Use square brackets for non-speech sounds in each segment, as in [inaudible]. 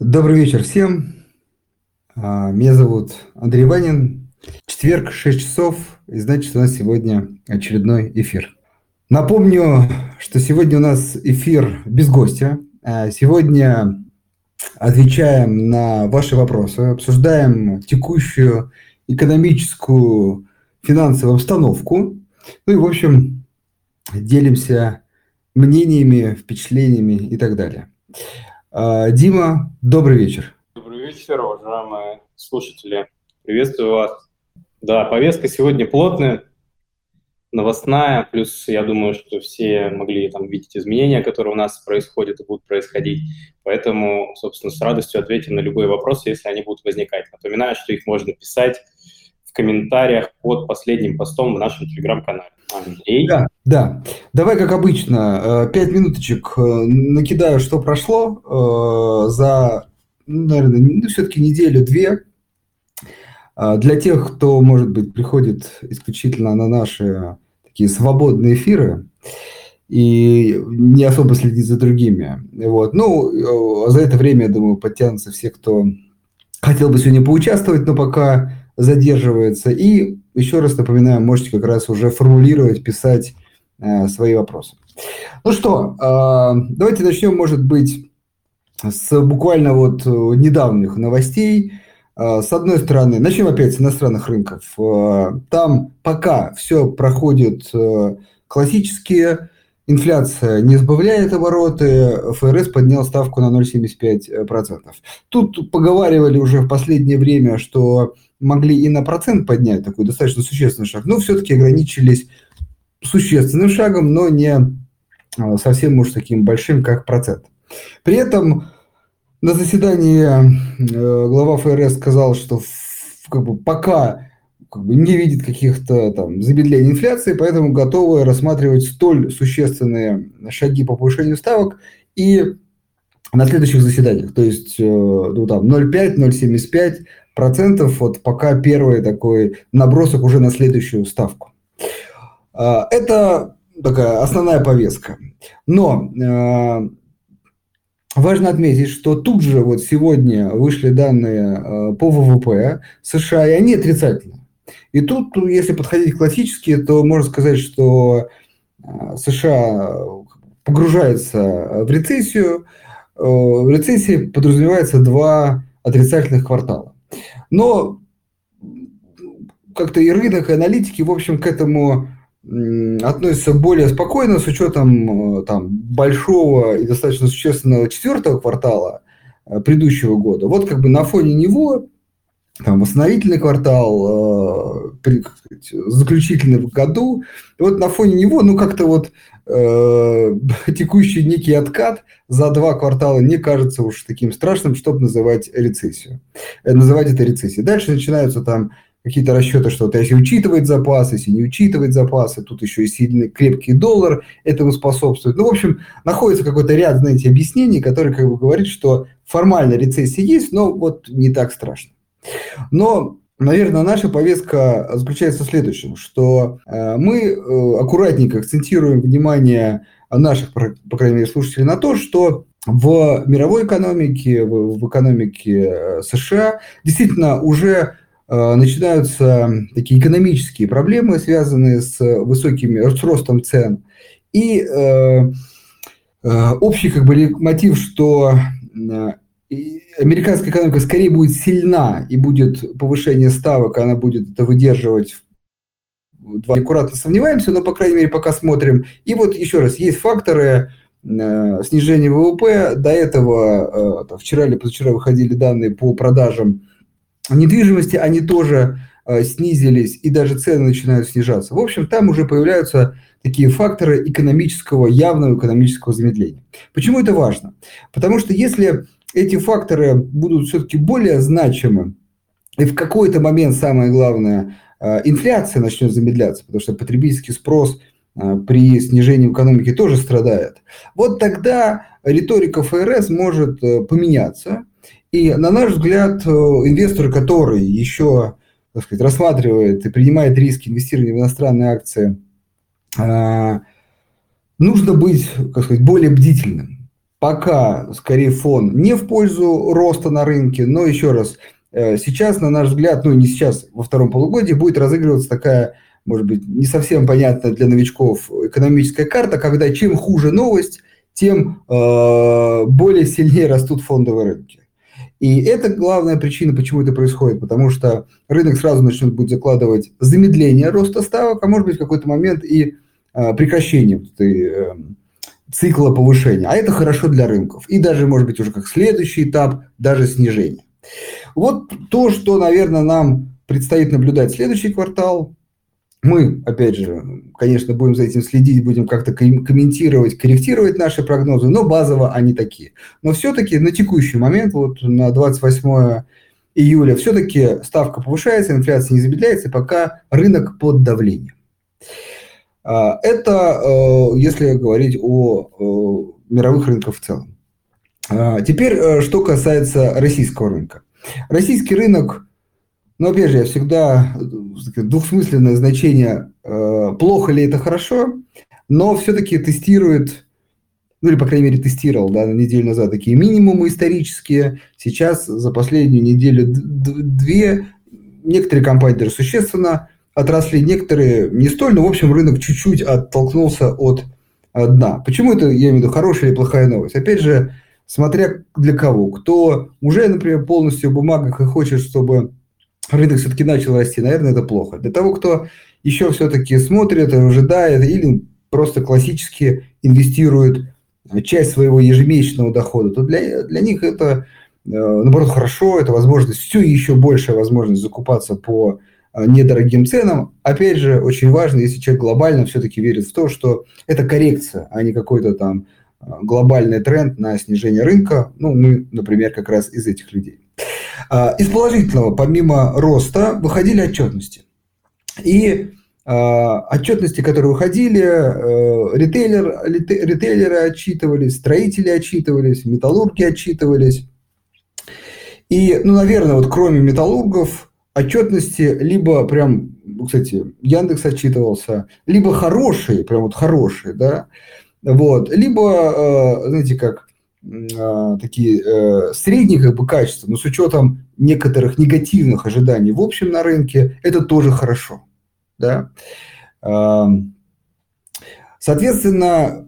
Добрый вечер всем. А, меня зовут Андрей Ванин. Четверг, 6 часов, и значит, у нас сегодня очередной эфир. Напомню, что сегодня у нас эфир без гостя. А, сегодня отвечаем на ваши вопросы, обсуждаем текущую экономическую финансовую обстановку. Ну и, в общем, делимся мнениями, впечатлениями и так далее. А, Дима, добрый вечер. Добрый вечер, уважаемые слушатели. Приветствую вас. Да, повестка сегодня плотная, новостная, плюс я думаю, что все могли там видеть изменения, которые у нас происходят и будут происходить. Поэтому, собственно, с радостью ответим на любые вопросы, если они будут возникать. Напоминаю, что их можно писать в комментариях под последним постом в нашем телеграм-канале. Андрей? Да, да. Давай, как обычно, э, пять минуточек э, накидаю, что прошло э, за, ну, наверное, ну, все-таки неделю-две. Для тех, кто, может быть, приходит исключительно на наши такие свободные эфиры и не особо следит за другими. Вот. Ну, за это время, я думаю, подтянутся все, кто хотел бы сегодня поучаствовать, но пока задерживается. И еще раз напоминаю, можете как раз уже формулировать, писать э, свои вопросы. Ну что, э, давайте начнем, может быть, с буквально вот недавних новостей. Э, с одной стороны, начнем опять с иностранных рынков. Э, там пока все проходит э, классические, инфляция не сбавляет обороты, ФРС поднял ставку на 0,75%. Тут поговаривали уже в последнее время, что могли и на процент поднять, такой достаточно существенный шаг, но все-таки ограничились существенным шагом, но не а, совсем уж таким большим, как процент. При этом на заседании э, глава ФРС сказал, что как бы, пока как бы, не видит каких-то там замедлений инфляции, поэтому готовы рассматривать столь существенные шаги по повышению ставок и на следующих заседаниях, то есть э, ну, там 0,5, 0,75 процентов, вот пока первый такой набросок уже на следующую ставку. А, это такая основная повестка. Но э, важно отметить, что тут же вот сегодня вышли данные э, по ВВП США, и они отрицательные. И тут, если подходить классически, то можно сказать, что э, США погружается в рецессию. В рецессии подразумевается два отрицательных квартала. Но как-то и рынок, и аналитики, в общем, к этому относятся более спокойно с учетом э, там, большого и достаточно существенного четвертого квартала э, предыдущего года. Вот как бы на фоне него там, восстановительный квартал, э, сказать, заключительный в году, и вот на фоне него, ну, как-то вот э, [laughs] текущий некий откат за два квартала не кажется уж таким страшным, чтобы называть рецессию. Э, называть это рецессией. Дальше начинаются там какие-то расчеты, что вот если учитывать запасы, если не учитывать запасы, тут еще и сильный крепкий доллар этому способствует. Ну, в общем, находится какой-то ряд, знаете, объяснений, которые как бы говорит, что формально рецессия есть, но вот не так страшно. Но Наверное, наша повестка заключается в следующем, что э, мы э, аккуратненько акцентируем внимание наших, по крайней мере, слушателей на то, что в мировой экономике, в экономике э, США действительно уже начинаются такие экономические проблемы, связанные с высокими, с ростом цен. И общий как бы мотив, что американская экономика скорее будет сильна и будет повышение ставок, она будет это выдерживать аккуратно сомневаемся, но, по крайней мере, пока смотрим. И вот еще раз, есть факторы э, снижения ВВП. До этого, э, вчера или позавчера выходили данные по продажам недвижимости, они тоже э, снизились, и даже цены начинают снижаться. В общем, там уже появляются такие факторы экономического, явного экономического замедления. Почему это важно? Потому что если эти факторы будут все-таки более значимы, и в какой-то момент, самое главное, э, инфляция начнет замедляться, потому что потребительский спрос э, при снижении экономики тоже страдает. Вот тогда риторика ФРС может э, поменяться. И, на наш взгляд, инвестор, который еще так сказать, рассматривает и принимает риски инвестирования в иностранные акции, нужно быть как сказать, более бдительным. Пока скорее фон не в пользу роста на рынке, но еще раз, э, сейчас, на наш взгляд, ну не сейчас, во втором полугодии будет разыгрываться такая, может быть, не совсем понятная для новичков экономическая карта, когда чем хуже новость, тем э, более сильнее растут фондовые рынки. И это главная причина, почему это происходит, потому что рынок сразу начнет будет закладывать замедление роста ставок, а может быть в какой-то момент и э, прекращение этой, э, цикла повышения. А это хорошо для рынков. И даже, может быть, уже как следующий этап, даже снижение. Вот то, что, наверное, нам предстоит наблюдать следующий квартал. Мы, опять же, конечно, будем за этим следить, будем как-то комментировать, корректировать наши прогнозы, но базово они такие. Но все-таки на текущий момент, вот на 28 июля, все-таки ставка повышается, инфляция не замедляется, пока рынок под давлением. А, это э, если говорить о мировых рынках в целом. А, теперь, э, что касается российского рынка. Российский рынок, ну, опять же, я всегда э, двухсмысленное значение, плохо ли это хорошо, но все-таки тестирует, ну или, по крайней мере, тестировал да, неделю назад такие минимумы исторические. Сейчас за последнюю неделю-две некоторые компании даже существенно отрасли некоторые не столь, но, в общем, рынок чуть-чуть оттолкнулся от дна. Почему это, я имею в виду, хорошая или плохая новость? Опять же, смотря для кого. Кто уже, например, полностью в бумагах и хочет, чтобы рынок все-таки начал расти, наверное, это плохо. Для того, кто еще все-таки смотрит, ожидает или просто классически инвестирует часть своего ежемесячного дохода, то для, для них это, э, наоборот, хорошо, это возможность, все еще большая возможность закупаться по Э, недорогим ценам. Опять же, очень важно, если человек глобально все-таки верит в то, что это коррекция, а не какой-то там э, глобальный тренд на снижение рынка. Ну, мы, например, как раз из этих людей. Э, из положительного, помимо роста, выходили отчетности. И отчетности, которые выходили, ритейлер, ритейлеры отчитывались, строители отчитывались, металлурги отчитывались. И, ну, наверное, вот кроме металлургов, отчетности либо прям, кстати, Яндекс отчитывался, либо хорошие, прям вот хорошие, да, вот, либо, э, знаете, как э, такие э, средние как бы качества, но с учетом некоторых негативных ожиданий в общем на рынке, это тоже хорошо, да. Эм, соответственно,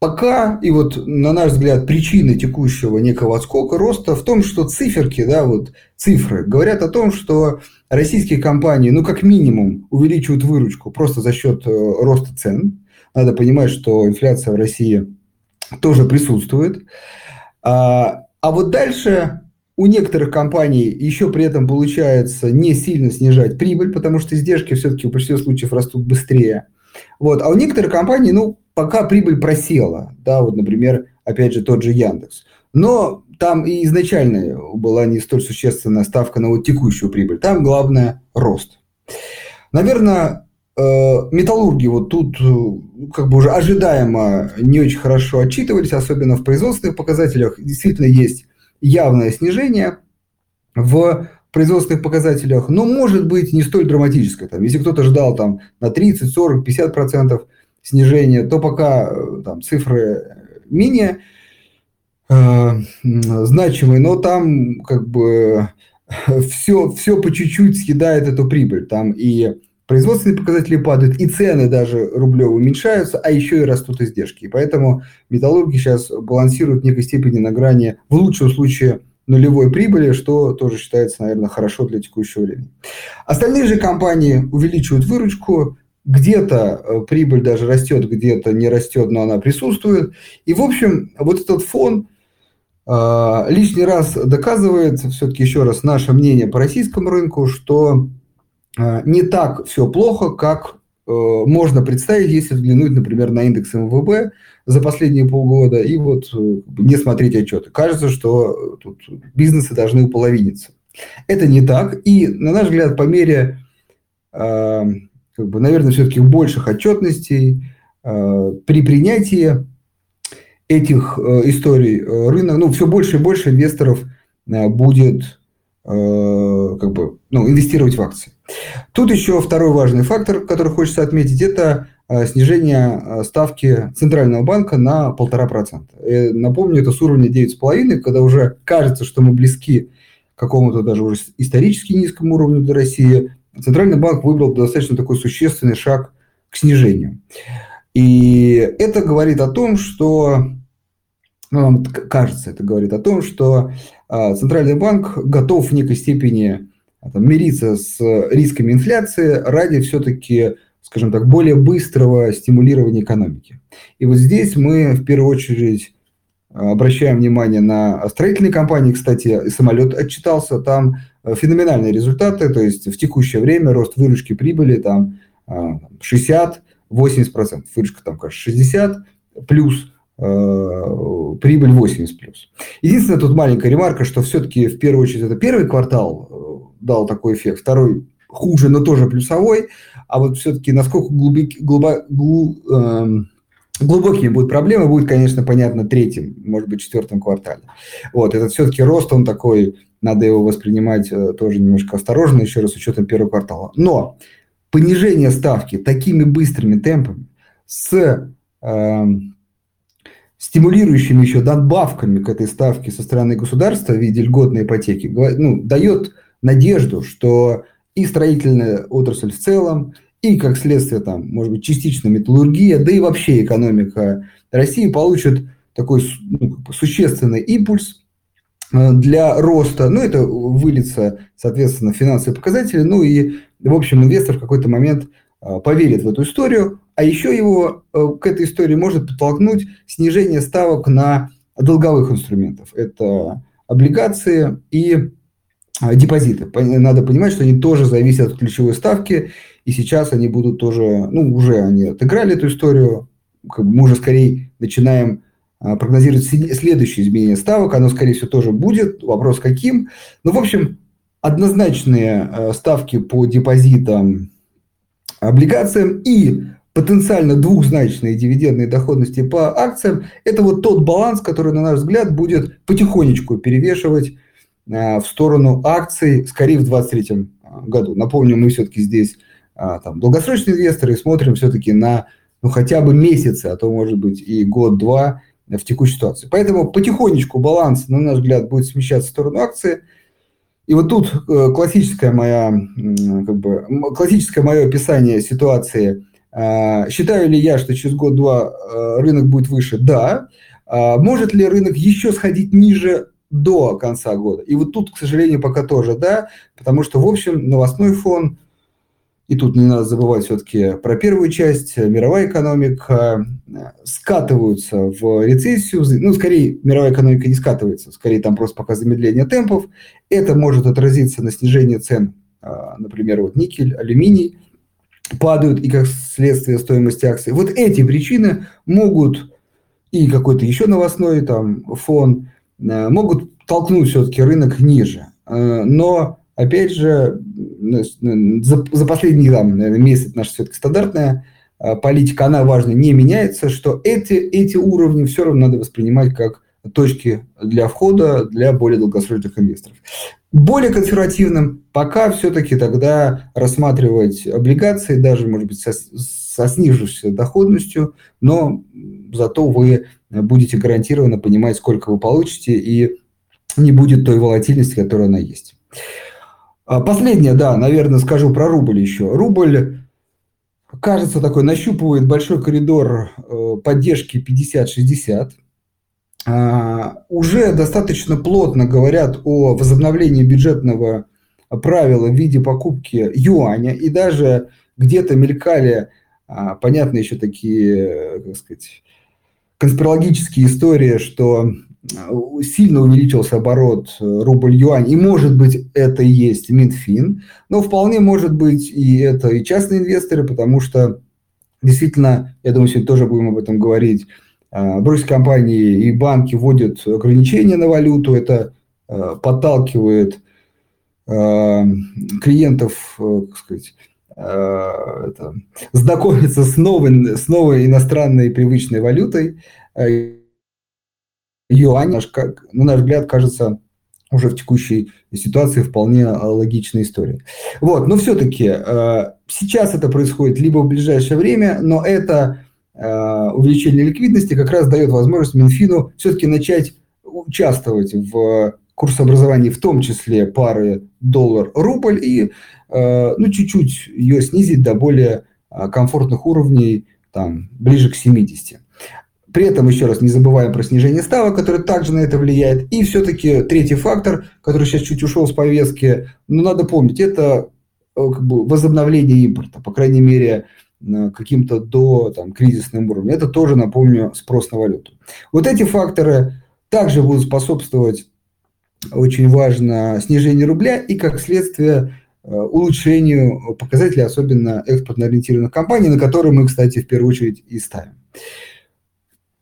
Пока, и вот на наш взгляд, причина текущего некого отскока роста в том, что циферки, да, вот цифры говорят о том, что российские компании, ну, как минимум, увеличивают выручку просто за счет э, роста цен. Надо понимать, что инфляция в России тоже присутствует. А, а вот дальше у некоторых компаний еще при этом получается не сильно снижать прибыль, потому что издержки все-таки в большинстве случаев растут быстрее. Вот. А у некоторых компаний, ну, пока прибыль просела, да, вот, например, опять же, тот же Яндекс. Но там и изначально была не столь существенная ставка на вот текущую прибыль. Там главное – рост. Наверное, э, металлурги вот тут э, как бы уже ожидаемо не очень хорошо отчитывались, особенно в производственных показателях. Действительно есть явное снижение в производственных показателях, но может быть не столь драматическое. Там, если кто-то ждал там, на 30, 40, 50 процентов – снижение, то пока э, там цифры менее э, значимые, но там как бы [laughs] все, все по чуть-чуть съедает эту прибыль. Там и производственные показатели падают, и цены даже рублевые уменьшаются, а еще и растут издержки. И поэтому металлурги сейчас балансируют в некой степени на грани, в лучшем случае, нулевой прибыли, что тоже считается, наверное, хорошо для текущего времени. Остальные же компании увеличивают выручку, где-то э, прибыль даже растет, где-то не растет, но она присутствует. И, в общем, вот этот фон э, лишний раз доказывает, все-таки еще раз, наше мнение по российскому рынку, что э, не так все плохо, как можно представить, если взглянуть, например, на индекс МВБ за последние полгода и вот э, не смотреть отчеты. Кажется, что тут бизнесы должны уполовиниться. Это не так. И, на наш взгляд, по мере э, как бы, наверное, все-таки больших отчетностей э, при принятии этих э, историй э, рынок, ну, все больше и больше инвесторов э, будет э, как бы, ну, инвестировать в акции. Тут еще второй важный фактор, который хочется отметить, это снижение ставки Центрального банка на 1,5%. Напомню, это с уровня 9,5%, когда уже кажется, что мы близки к какому-то даже уже исторически низкому уровню для России. Центральный банк выбрал достаточно такой существенный шаг к снижению. И это говорит о том, что, ну, кажется, это говорит о том, что Центральный банк готов в некой степени там, мириться с рисками инфляции ради все-таки, скажем так, более быстрого стимулирования экономики. И вот здесь мы в первую очередь обращаем внимание на строительные компании, кстати, самолет отчитался, там феноменальные результаты, то есть в текущее время рост выручки прибыли там 60, 80%, выручка там, кажется, 60, плюс Э, прибыль 80 плюс. Единственная тут маленькая ремарка, что все-таки в первую очередь это первый квартал э, дал такой эффект, второй хуже, но тоже плюсовой, а вот все-таки насколько глубоки, глубо, глу, э, глубокими будут проблемы, будет, конечно, понятно третьим, может быть, четвертом квартале. Вот, этот все-таки рост, он такой, надо его воспринимать э, тоже немножко осторожно, еще раз с учетом первого квартала. Но понижение ставки такими быстрыми темпами с э, стимулирующими еще надбавками к этой ставке со стороны государства в виде льготной ипотеки, ну, дает надежду, что и строительная отрасль в целом, и, как следствие, там, может быть, частично металлургия, да и вообще экономика России получат такой ну, существенный импульс э, для роста. Ну, это выльется, соответственно, в финансовые показатели. Ну и, в общем, инвестор в какой-то момент поверит в эту историю, а еще его э, к этой истории может подтолкнуть снижение ставок на долговых инструментов. Это облигации и а, депозиты. Надо понимать, что они тоже зависят от ключевой ставки, и сейчас они будут тоже, ну, уже они отыграли эту историю, мы уже скорее начинаем прогнозировать следующее изменение ставок, оно, скорее всего, тоже будет, вопрос каким. Ну, в общем, однозначные э, ставки по депозитам, облигациям и потенциально двухзначные дивидендные доходности по акциям, это вот тот баланс, который, на наш взгляд, будет потихонечку перевешивать а, в сторону акций скорее в 2023 а, году. Напомню, мы все-таки здесь а, там, долгосрочные инвесторы смотрим все-таки на ну, хотя бы месяцы, а то, может быть, и год-два в текущей ситуации. Поэтому потихонечку баланс, на наш взгляд, будет смещаться в сторону акции. И вот тут э, классическое, моя, как бы, классическое мое описание ситуации – а, считаю ли я, что через год-два э, рынок будет выше? Да. А, может ли рынок еще сходить ниже до конца года? И вот тут, к сожалению, пока тоже да, потому что, в общем, новостной фон, и тут не надо забывать все-таки про первую часть, мировая экономика, скатываются в рецессию, ну, скорее, мировая экономика не скатывается, скорее там просто пока замедление темпов. Это может отразиться на снижении цен, а, например, вот никель, алюминий – падают и как следствие стоимости акций. Вот эти причины могут и какой-то еще новостной там фон э, могут толкнуть все-таки рынок ниже. Э, но, опять же, за, за последний там, наверное, месяц наша все-таки стандартная э, политика, она важно не меняется, что эти, эти уровни все равно надо воспринимать как точки для входа для более долгосрочных инвесторов. Более консервативным пока все-таки тогда рассматривать облигации, даже, может быть, со, со снижившейся доходностью, но зато вы будете гарантированно понимать, сколько вы получите, и не будет той волатильности, которая она есть. А последнее, да, наверное, скажу про рубль еще. Рубль, кажется, такой нащупывает большой коридор э, поддержки 50-60. А, уже достаточно плотно говорят о возобновлении бюджетного правила в виде покупки юаня, и даже где-то мелькали, а, понятно, еще такие, как сказать, конспирологические истории, что сильно увеличился оборот рубль-юань, и может быть это и есть Минфин, но вполне может быть и это и частные инвесторы, потому что действительно, я думаю, сегодня тоже будем об этом говорить, а, Брокерские компании и банки вводят ограничения на валюту, это подталкивает клиентов, э, как сказать, это, знакомиться с новой, с новой иностранной привычной валютой. Юань, на наш взгляд, кажется уже в текущей ситуации вполне логичной историей. Вот, но все-таки сейчас это происходит либо в ближайшее время, но это э, увеличение ликвидности как раз дает возможность Минфину все-таки начать участвовать в курсообразовании, в том числе пары доллар-рубль, и ну, чуть-чуть ее снизить до более комфортных уровней, там, ближе к 70. При этом, еще раз, не забываем про снижение ставок, которое также на это влияет. И все-таки третий фактор, который сейчас чуть ушел с повестки, ну, надо помнить, это э, как бы, возобновление импорта, по крайней мере, каким-то до там, кризисным уровнем. Это тоже, напомню, спрос на валюту. Вот эти факторы также будут способствовать очень важно снижение рубля и, как следствие, э, улучшению показателей, особенно экспортно-ориентированных компаний, на которые мы, кстати, в первую очередь и ставим.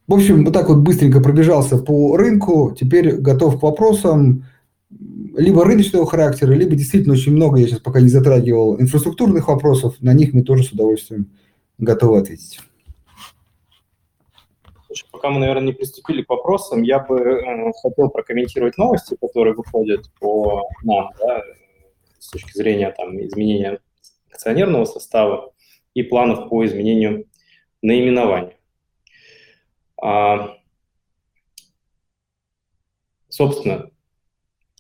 В общем, вот так вот быстренько пробежался по рынку, теперь готов к вопросам либо рыночного характера, либо действительно очень много, я сейчас пока не затрагивал, инфраструктурных вопросов, на них мы тоже с удовольствием готовы ответить. Пока мы, наверное, не приступили к вопросам, я бы э, хотел прокомментировать новости, которые выходят по нам, да, с точки зрения там, изменения акционерного состава и планов по изменению наименования. А, собственно,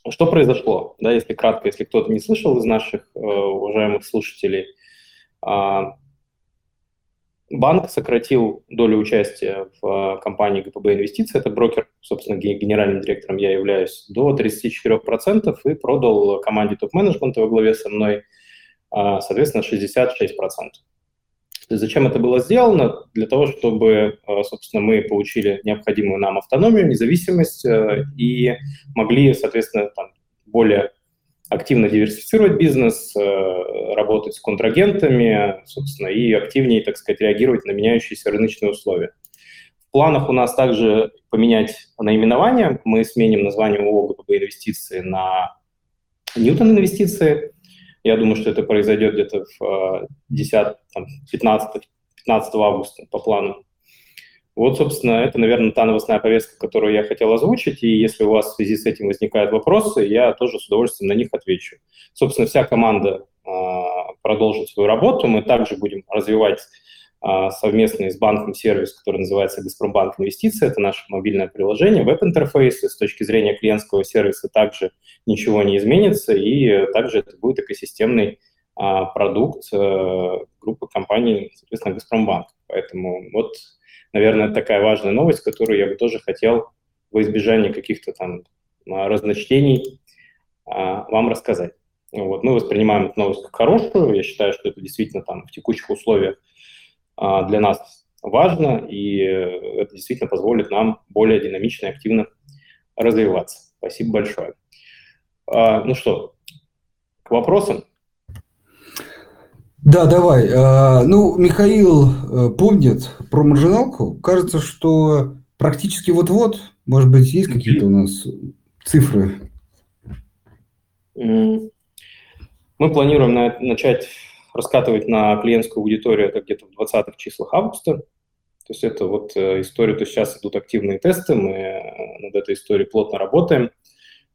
что произошло, да, если кратко, если кто-то не слышал из наших э, уважаемых слушателей, а, Банк сократил долю участия в компании ГПБ Инвестиции, это брокер, собственно, генеральным директором я являюсь, до 34% и продал команде топ-менеджмента во главе со мной, а, соответственно, 66%. Зачем это было сделано? Для того, чтобы, а, собственно, мы получили необходимую нам автономию, независимость э, и могли, соответственно, там, более активно диверсифицировать бизнес, э, работать с контрагентами, собственно, и активнее, так сказать, реагировать на меняющиеся рыночные условия. В планах у нас также поменять наименование. Мы сменим название ООО ГПБ инвестиции на Ньютон инвестиции. Я думаю, что это произойдет где-то в 10, э, там, 15, 15 августа по плану. Вот, собственно, это, наверное, та новостная повестка, которую я хотел озвучить, и если у вас в связи с этим возникают вопросы, я тоже с удовольствием на них отвечу. Собственно, вся команда э, продолжит свою работу, мы также будем развивать совместный с банком сервис, который называется «Газпромбанк Инвестиции», это наше мобильное приложение, веб-интерфейс, с точки зрения клиентского сервиса также ничего не изменится, и также это будет экосистемный э, продукт э, группы компаний, соответственно, «Газпромбанк». Поэтому вот наверное, такая важная новость, которую я бы тоже хотел во избежание каких-то там а, разночтений а, вам рассказать. Вот. Мы воспринимаем эту новость как хорошую. Я считаю, что это действительно там в текущих условиях а, для нас важно, и это действительно позволит нам более динамично и активно развиваться. Спасибо большое. Ну что, к вопросам? Да, давай. А, ну, Михаил э, помнит про маржиналку. Кажется, что практически вот-вот, может быть, есть какие-то у нас цифры? Мы планируем начать раскатывать на клиентскую аудиторию это где-то в 20-х числах августа. То есть это вот э, история, то есть сейчас идут активные тесты, мы э, над этой историей плотно работаем.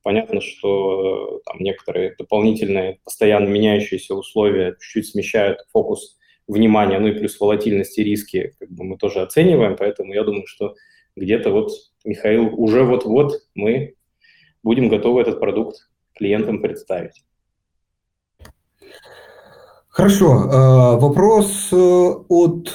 Понятно, что э, там некоторые дополнительные, постоянно меняющиеся условия чуть-чуть смещают фокус внимания, ну и плюс волатильность и риски как бы мы тоже оцениваем, поэтому я думаю, что где-то вот, Михаил, уже вот-вот мы будем готовы этот продукт клиентам представить. Хорошо. А, вопрос э, от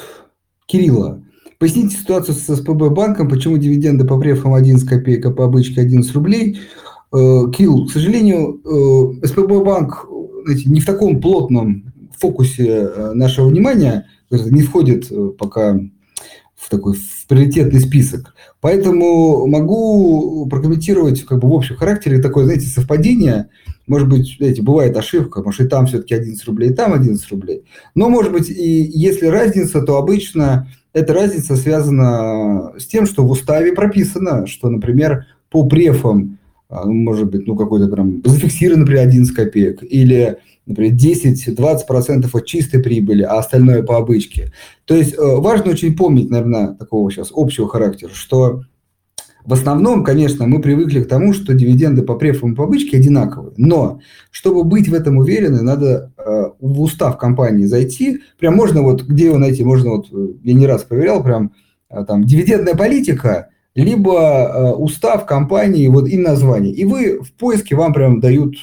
Кирилла. Поясните ситуацию с СПБ банком, почему дивиденды по префам 11 копеек, а по обычке 11 рублей – Э, Килл, к сожалению, э, СПБ банк знаете, не в таком плотном фокусе э, нашего внимания, не входит пока в такой в приоритетный список. Поэтому могу прокомментировать как бы в общем характере такое, знаете, совпадение. Может быть, знаете, бывает ошибка, может и там все-таки 11 рублей, и там 11 рублей. Но, может быть, и если разница, то обычно эта разница связана с тем, что в уставе прописано, что, например, по префам а, может быть, ну, какой-то прям зафиксирован, например, 11 копеек, или, например, 10-20% от чистой прибыли, а остальное по обычке. То есть э, важно очень помнить, наверное, такого сейчас общего характера, что В основном, конечно, мы привыкли к тому, что дивиденды по префам и по обычке одинаковые. Но, чтобы быть в этом уверены, надо э, в устав компании зайти. Прям можно вот, где его найти? Можно вот, я не раз проверял, прям э, там дивидендная политика, либо э, устав компании, вот и название. И вы в поиске вам прям дают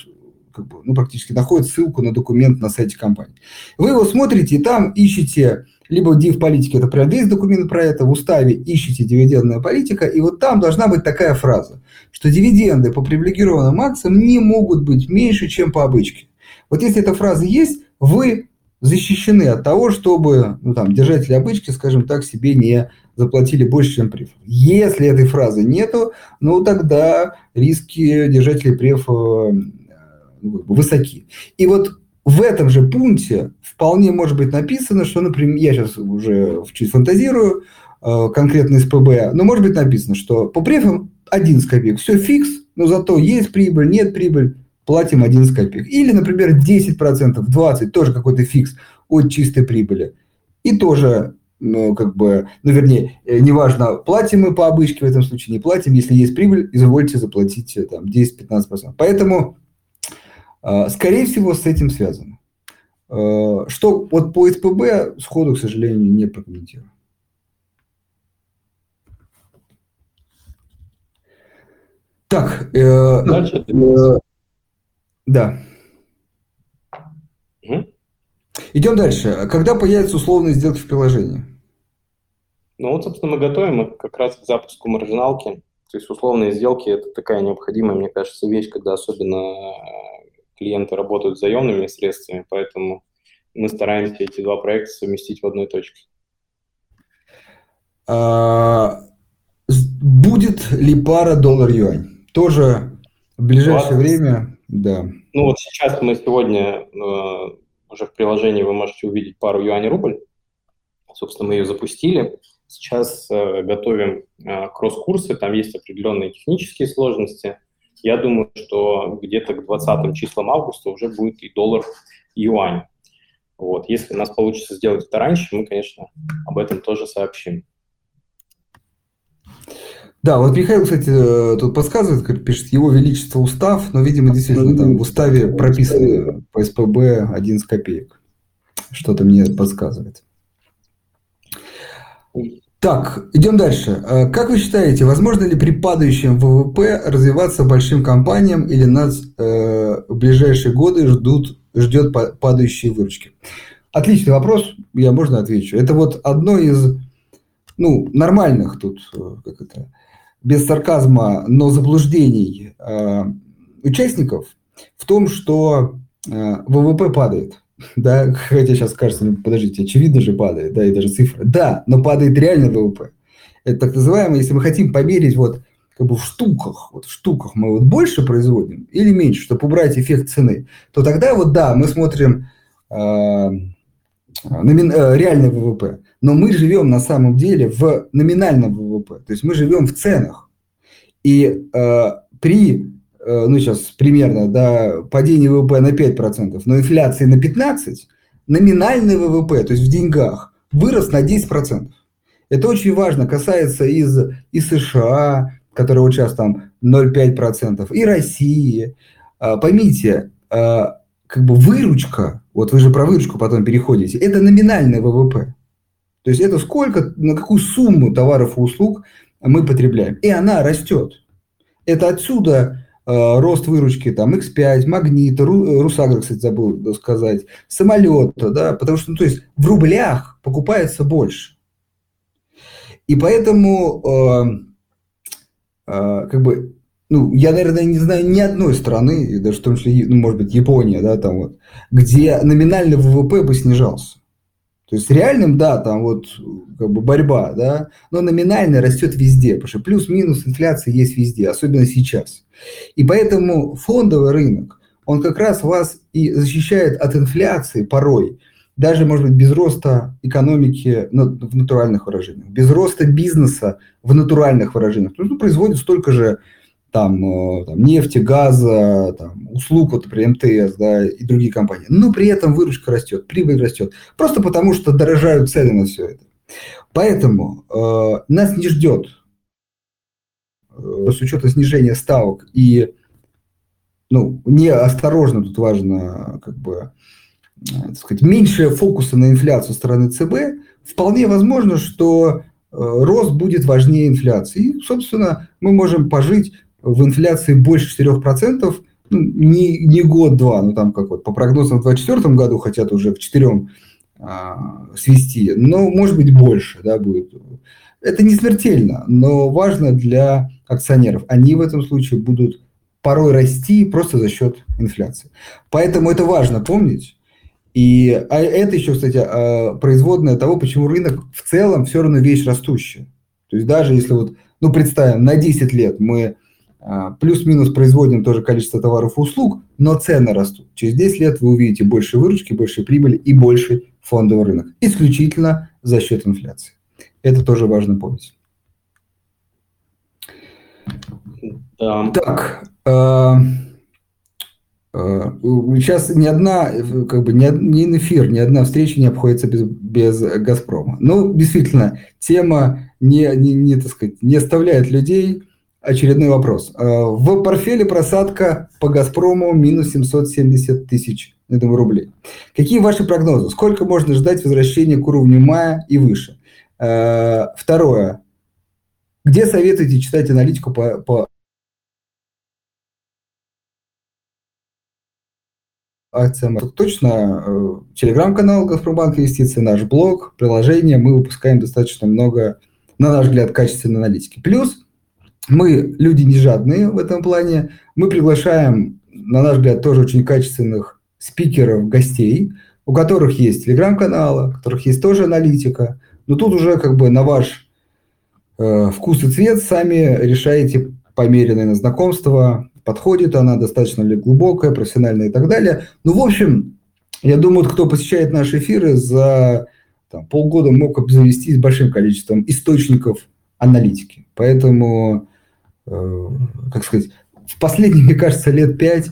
как бы, ну, практически находят ссылку на документ на сайте компании. Вы его смотрите, и там ищете либо в политике, это прям весь документ про это, в уставе ищите дивидендная политика, и вот там должна быть такая фраза, что дивиденды по привилегированным акциям не могут быть меньше, чем по обычке. Вот если эта фраза есть, вы защищены от того, чтобы ну, там, держатели обычки, скажем так, себе не заплатили больше, чем преф. Если этой фразы нету, ну тогда риски держателей преф ну, высоки. И вот в этом же пункте вполне может быть написано, что, например, я сейчас уже чуть фантазирую, э, конкретно из ПБ, но может быть написано, что по префам 11 копеек, все фикс, но зато есть прибыль, нет прибыль, платим 11 копеек. Или, например, 10%, 20%, тоже какой-то фикс от чистой прибыли. И тоже, ну, как бы, ну, вернее, э, неважно, платим мы по обычке в этом случае, не платим, если есть прибыль, извольте заплатить э, там 10-15%. Поэтому скорее всего, с этим связано. А, что вот по СПБ сходу, к сожалению, не прокомментирую. Так, э, Дальше. Э, да. Угу. Идем дальше. Когда появятся условные сделки в приложении? Ну вот, собственно, мы готовим как раз к запуску маржиналки. То есть условные сделки – это такая необходимая, мне кажется, вещь, когда особенно клиенты работают с заемными средствами, поэтому мы стараемся эти два проекта совместить в одной точке. А, будет ли пара доллар-юань? Тоже в ближайшее 20. время, да. Ну вот сейчас мы сегодня э, уже в приложении вы можете увидеть пару юань-рубль. Собственно, мы ее запустили. Сейчас э, готовим э, кросс-курсы, там есть определенные технические сложности – я думаю, что где-то к 20 числам августа уже будет и доллар, и юань. Вот. Если у нас получится сделать это раньше, мы, конечно, об этом тоже сообщим. Да, вот Михаил, кстати, э, тут подсказывает, как пишет, его величество устав, но, видимо, действительно там в уставе прописано по СПБ 11 копеек. Что-то мне подсказывает. Так, идем дальше. Э, как вы считаете, возможно ли при падающем ВВП развиваться большим компаниям или нас э, в ближайшие годы ждут, ждет падающие выручки? Отличный вопрос, я можно отвечу. Это вот одно из ну, нормальных тут, э, как это, без сарказма, но заблуждений э, участников в том, что э, ВВП падает. Да, хотя сейчас кажется, ну, подождите, очевидно же падает, да, и даже цифры. Да, но падает реально ВВП. Это так называемое, если мы хотим померить вот как бы в штуках, вот в штуках мы вот больше производим или меньше, чтобы убрать эффект цены, то тогда вот да, мы смотрим э, номин, э, реальный ВВП, но мы живем на самом деле в номинальном ВВП, то есть мы живем в ценах. И э, при ну сейчас примерно, да, падение ВВП на 5%, но инфляции на 15%, номинальный ВВП, то есть в деньгах, вырос на 10%. Это очень важно, касается из, и США, которые вот сейчас там 0,5%, и России. А, поймите, а, как бы выручка, вот вы же про выручку потом переходите, это номинальный ВВП. То есть это сколько, на какую сумму товаров и услуг мы потребляем. И она растет. Это отсюда Э, рост выручки, там, X5, Магнит, Русагра, кстати, забыл сказать, самолета, да, потому что, ну, то есть в рублях покупается больше. И поэтому, э, э, как бы, ну, я, наверное, не знаю ни одной страны, даже в том числе, ну, может быть, Япония, да, там вот, где номинальный ВВП бы снижался. То есть реальным, да, там вот как бы борьба, да, но номинально растет везде, потому что плюс-минус инфляция есть везде, особенно сейчас. И поэтому фондовый рынок, он как раз вас и защищает от инфляции порой, даже, может быть, без роста экономики в натуральных выражениях, без роста бизнеса в натуральных выражениях. То есть, ну, производит столько же там, э, там нефти, газа, там, услуг, вот, например, МТС, да, и другие компании. Но при этом выручка растет, прибыль растет. Просто потому, что дорожают цены на все это. Поэтому э, нас не ждет э, с учетом снижения ставок и ну, неосторожно тут важно как бы так сказать, меньше фокуса на инфляцию стороны ЦБ, вполне возможно, что рост будет важнее инфляции. И, собственно, мы можем пожить в инфляции больше 4%, ну, не, не год-два, ну там как вот по прогнозам в 2024 году хотят уже к 4 а, свести, но может быть больше да, будет. Это не смертельно, но важно для акционеров. Они в этом случае будут порой расти просто за счет инфляции. Поэтому это важно помнить. И а это еще, кстати, а, производное того, почему рынок в целом все равно вещь растущая. То есть даже если вот, ну представим, на 10 лет мы плюс-минус производим тоже количество товаров и услуг, но цены растут. Через 10 лет вы увидите больше выручки, больше прибыли и больше фондовый рынок. Исключительно за счет инфляции. Это тоже важно помнить. Да. Так, э, э, сейчас ни одна, как бы ни, ни эфир, ни одна встреча не обходится без, без Газпрома. Ну, действительно, тема не, не, не, так сказать, не оставляет людей очередной вопрос. Э, в портфеле просадка по «Газпрому» минус 770 тысяч я думаю, рублей. Какие ваши прогнозы? Сколько можно ждать возвращения к уровню мая и выше? Э, второе. Где советуете читать аналитику по, по акциям? Точно э, телеграм-канал «Газпромбанк Инвестиции», наш блог, приложение. Мы выпускаем достаточно много, на наш взгляд, качественной аналитики. Плюс мы люди не жадные в этом плане. Мы приглашаем, на наш взгляд, тоже очень качественных спикеров, гостей, у которых есть телеграм-каналы, у которых есть тоже аналитика. Но тут уже как бы на ваш э, вкус и цвет сами решаете по мере, наверное, подходит она, достаточно ли глубокая, профессиональная и так далее. Ну, в общем, я думаю, кто посещает наши эфиры, за там, полгода мог обзавестись большим количеством источников аналитики. Поэтому как сказать, в последние, [laughs] мне кажется, лет пять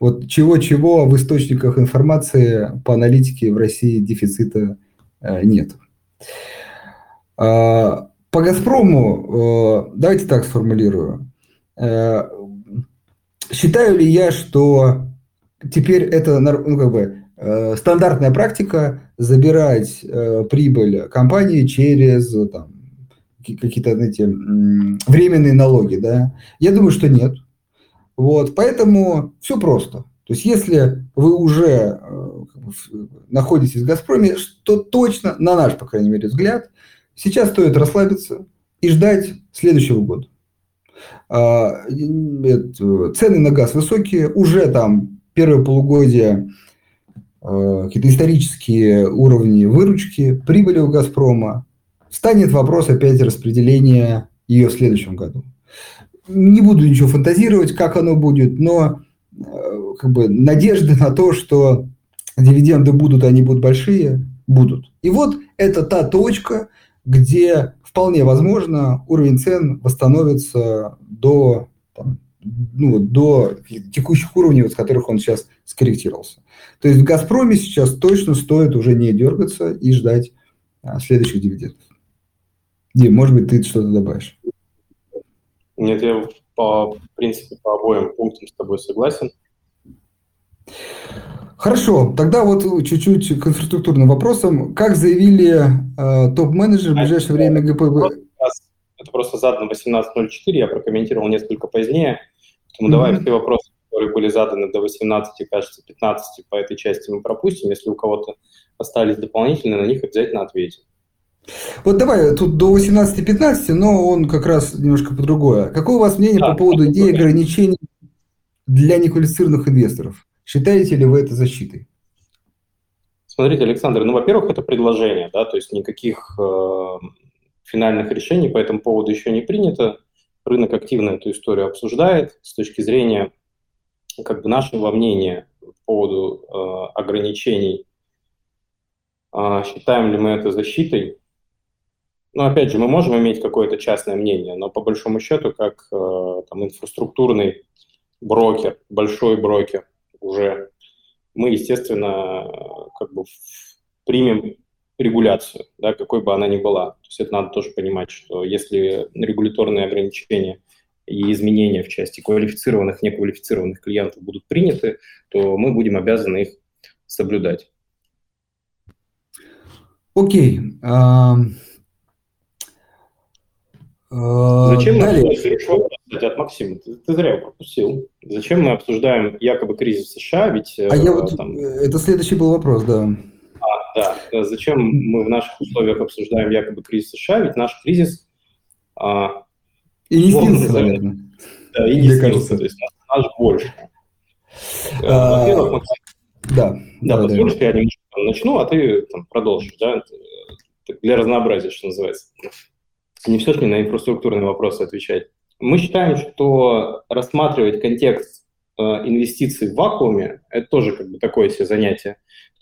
вот чего-чего в источниках информации по аналитике в России дефицита э, нет. А, по «Газпрому» э, давайте так сформулирую. Считаю ли я, что теперь это ну, как бы, стандартная практика забирать прибыль компании через там, какие-то, знаете, временные налоги, да? Я думаю, что нет. Вот, поэтому все просто. То есть, если вы уже э, находитесь в «Газпроме», то точно, на наш, по крайней мере, взгляд, сейчас стоит расслабиться и ждать следующего года. А, цены на газ высокие, уже там первое полугодие э, какие-то исторические уровни выручки, прибыли у «Газпрома», Станет вопрос опять распределения ее в следующем году. Не буду ничего фантазировать, как оно будет, но э, как бы надежды на то, что дивиденды будут, они будут большие, будут. И вот это та точка, где вполне возможно уровень цен восстановится до, там, ну, до текущих уровней, с которых он сейчас скорректировался. То есть в «Газпроме» сейчас точно стоит уже не дергаться и ждать а, следующих дивидендов. Дим, может быть, ты что-то добавишь? Нет, я по в принципе по обоим пунктам с тобой согласен. Хорошо, тогда вот чуть-чуть к инфраструктурным вопросам. Как заявили э, топ-менеджеры в ближайшее время ГПБ? Это просто задано 18.04, я прокомментировал несколько позднее. Поэтому mm-hmm. давай все вопросы, которые были заданы до 18, кажется, 15 по этой части мы пропустим. Если у кого-то остались дополнительные, на них обязательно ответим. Вот давай, тут до 18-15, но он как раз немножко по другое. Какое у вас мнение да, по поводу идеи ограничений для неквалифицированных инвесторов? Считаете ли вы это защитой? Смотрите, Александр, ну, во-первых, это предложение, да, то есть никаких э, финальных решений по этому поводу еще не принято. Рынок активно эту историю обсуждает с точки зрения как бы нашего мнения по поводу э, ограничений. Э, считаем ли мы это защитой? Ну, опять же, мы можем иметь какое-то частное мнение, но по большому счету, как э, там, инфраструктурный брокер, большой брокер уже, мы, естественно, как бы примем регуляцию, да, какой бы она ни была. То есть это надо тоже понимать, что если регуляторные ограничения и изменения в части квалифицированных, неквалифицированных клиентов будут приняты, то мы будем обязаны их соблюдать. Окей. Okay. Зачем Далее. мы хорошо, кстати, от Максима, ты, ты зря пропустил. Зачем мы обсуждаем якобы кризис США? Ведь а я вот там... это следующий был вопрос, да. А, да. Зачем мы в наших условиях обсуждаем якобы кризис США? Ведь наш кризис а, и не снился, наверное. Да, и не Мне снился, кажется. то есть наш больше. А, Во-первых, Максим, да, да, да, позволишь, да. я немножко начну, а ты там, продолжишь, да, для разнообразия, что называется не все же на инфраструктурные вопросы отвечать. Мы считаем, что рассматривать контекст инвестиций в вакууме – это тоже как бы такое себе занятие.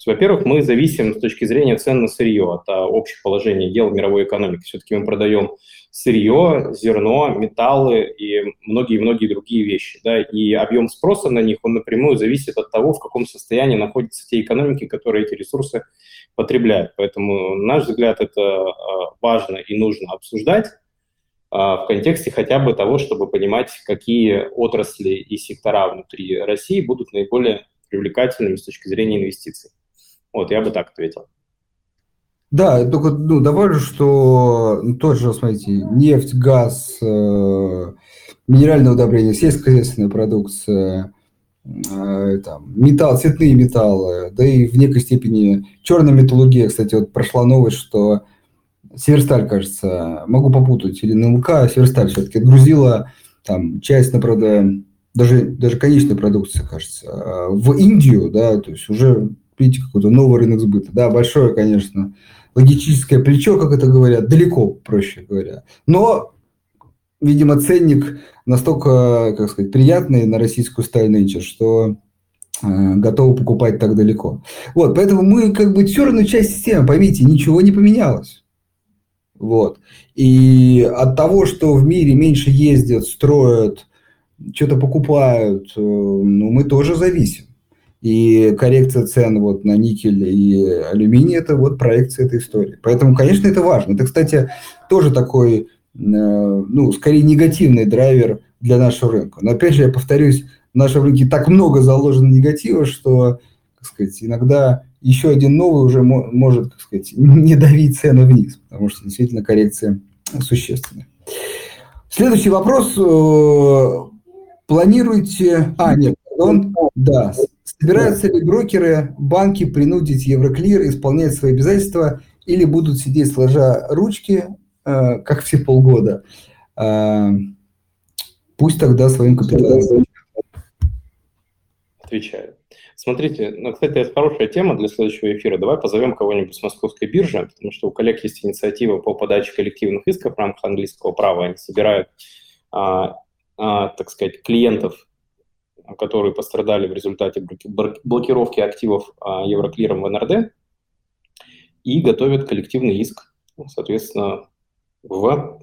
во-первых, мы зависим с точки зрения цен на сырье от а, общих положений дел в мировой экономике. Все-таки мы продаем сырье, зерно, металлы и многие-многие другие вещи. Да? И объем спроса на них, он напрямую зависит от того, в каком состоянии находятся те экономики, которые эти ресурсы потребляют. Поэтому, на наш взгляд, это а, важно и нужно обсуждать в контексте хотя бы того, чтобы понимать, какие отрасли и сектора внутри России будут наиболее привлекательными с точки зрения инвестиций. Вот, я бы так ответил. Да, только ну, добавлю, что ну, тоже, смотрите, нефть, газ, э, минеральное удобрение, сельскохозяйственная продукция, э, там, металл, цветные металлы, да и в некой степени черная металлургия, кстати, вот прошла новость, что Северсталь, кажется, могу попутать, или НЛК, а Северсталь все-таки грузила там часть, например, даже, даже конечной продукции, кажется, э, в Индию, да, то есть уже, видите, какой-то новый рынок сбыта. Да, большое, конечно, логическое плечо, как это говорят, далеко, проще говоря. Но, видимо, ценник настолько, как сказать, приятный на российскую сталь нынче, что э, готовы покупать так далеко. Вот, поэтому мы как бы равно часть системы, поймите, ничего не поменялось. Вот. И от того, что в мире меньше ездят, строят, что-то покупают, э, ну, мы тоже зависим. И коррекция цен вот на никель и алюминий – это вот проекция этой истории. Поэтому, конечно, это важно. Это, кстати, тоже такой, э, ну, скорее негативный драйвер для нашего рынка. Но, опять же, я повторюсь, в нашем рынке так много заложено негатива, что, так сказать, иногда еще один новый уже может, так сказать, [laughs] не давить цену вниз, потому что действительно коррекция существенная. Следующий вопрос. Э, планируете... А, нет, он, да, Собираются ли брокеры, банки принудить Евроклир исполнять свои обязательства или будут сидеть сложа ручки, э, как все полгода? Э, пусть тогда своим капиталом. Отвечаю. Смотрите, ну, кстати, это хорошая тема для следующего эфира. Давай позовем кого-нибудь с московской биржи, потому что у коллег есть инициатива по подаче коллективных исков в рамках английского права. Они собирают, а, а, так сказать, клиентов которые пострадали в результате блокировки активов а, Евроклиром в НРД, и готовят коллективный иск, соответственно, в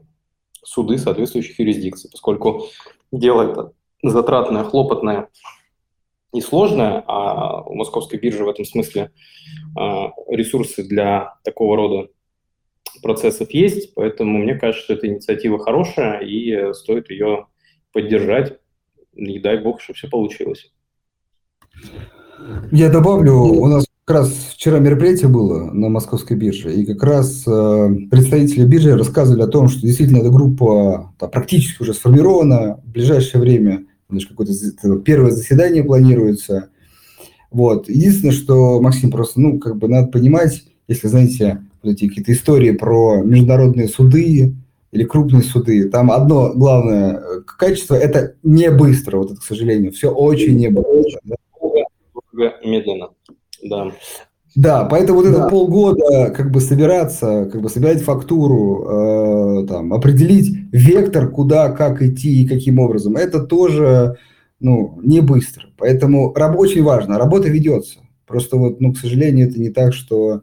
суды соответствующих юрисдикций, поскольку дело это затратное, хлопотное и сложное, а у московской биржи в этом смысле а, ресурсы для такого рода процессов есть, поэтому мне кажется, что эта инициатива хорошая и стоит ее поддержать не дай бог, чтобы все получилось. Я добавлю, у нас как раз вчера мероприятие было на московской бирже, и как раз э, представители биржи рассказывали о том, что действительно эта группа практически уже сформирована, в ближайшее время значит, какое-то первое заседание планируется. Вот. Единственное, что, Максим, просто, ну, как бы надо понимать, если, знаете, вот эти какие-то истории про международные суды, или крупные суды, там одно главное э, качество – это не быстро, вот это, к сожалению, все очень не быстро. Да? Медленно, да. Да, поэтому вот это да. полгода как бы собираться, как бы собирать фактуру, э, там, определить вектор, куда, как идти и каким образом, это тоже, ну, не быстро. Поэтому раб, очень важно, работа ведется. Просто вот, ну, к сожалению, это не так, что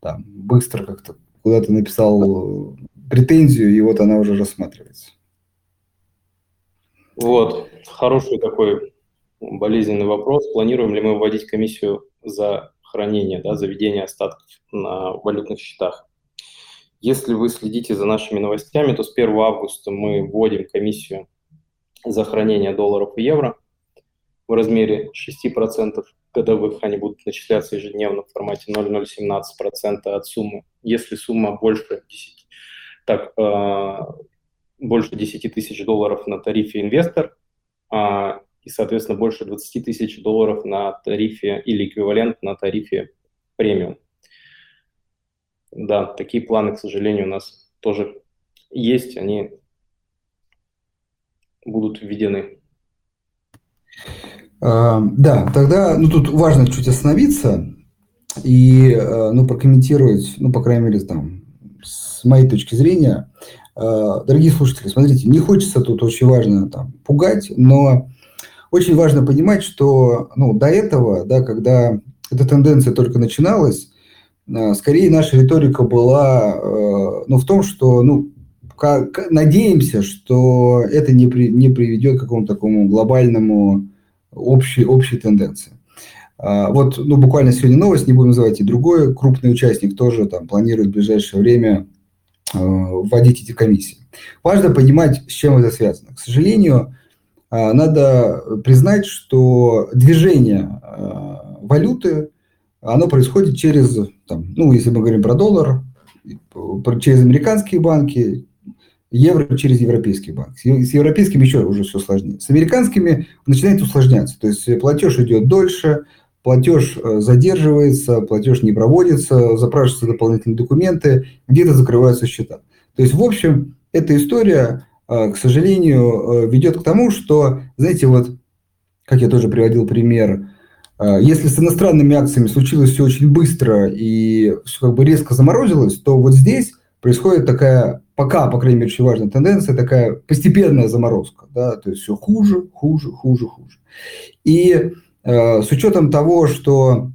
там быстро как-то куда-то написал претензию, и вот она уже рассматривается. Вот, хороший такой болезненный вопрос. Планируем ли мы вводить комиссию за хранение, да, за ведение остатков на валютных счетах? Если вы следите за нашими новостями, то с 1 августа мы вводим комиссию за хранение долларов и евро в размере 6% годовых. Они будут начисляться ежедневно в формате 0,017% от суммы. Если сумма больше 10, так, э, больше 10 тысяч долларов на тарифе инвестор э, и, соответственно, больше 20 тысяч долларов на тарифе или эквивалент на тарифе премиум. Да, такие планы, к сожалению, у нас тоже есть, они будут введены. А, да, тогда, ну, тут важно чуть остановиться и, э, ну, прокомментировать, ну, по крайней мере, там, с моей точки зрения. А, дорогие слушатели, смотрите, не хочется тут очень важно там пугать, но очень важно понимать, что, ну, до этого, да, когда эта тенденция только начиналась, а, скорее наша риторика была, э, ну, в том, что, ну, надеемся, что это не, при, не приведет к какому-то такому глобальному общей, общей тенденции. А, вот, ну, буквально сегодня новость, не будем называть, и другой крупный участник тоже там планирует в ближайшее время э, вводить эти комиссии. Важно понимать, с чем это связано. К сожалению, э, надо признать, что движение э, валюты, оно происходит через, там, ну, если мы говорим про доллар, через американские банки, евро через европейский банк. С европейскими еще уже все сложнее. С американскими начинает усложняться. То есть платеж идет дольше, платеж э, задерживается, платеж не проводится, запрашиваются дополнительные документы, где-то закрываются счета. То есть, в общем, эта история, э, к сожалению, э, ведет к тому, что, знаете, вот, как я тоже приводил пример, если с иностранными акциями случилось все очень быстро и все как бы резко заморозилось, то вот здесь происходит такая пока, по крайней мере, очень важная тенденция, такая постепенная заморозка, да, то есть все хуже, хуже, хуже, хуже. И э, с учетом того, что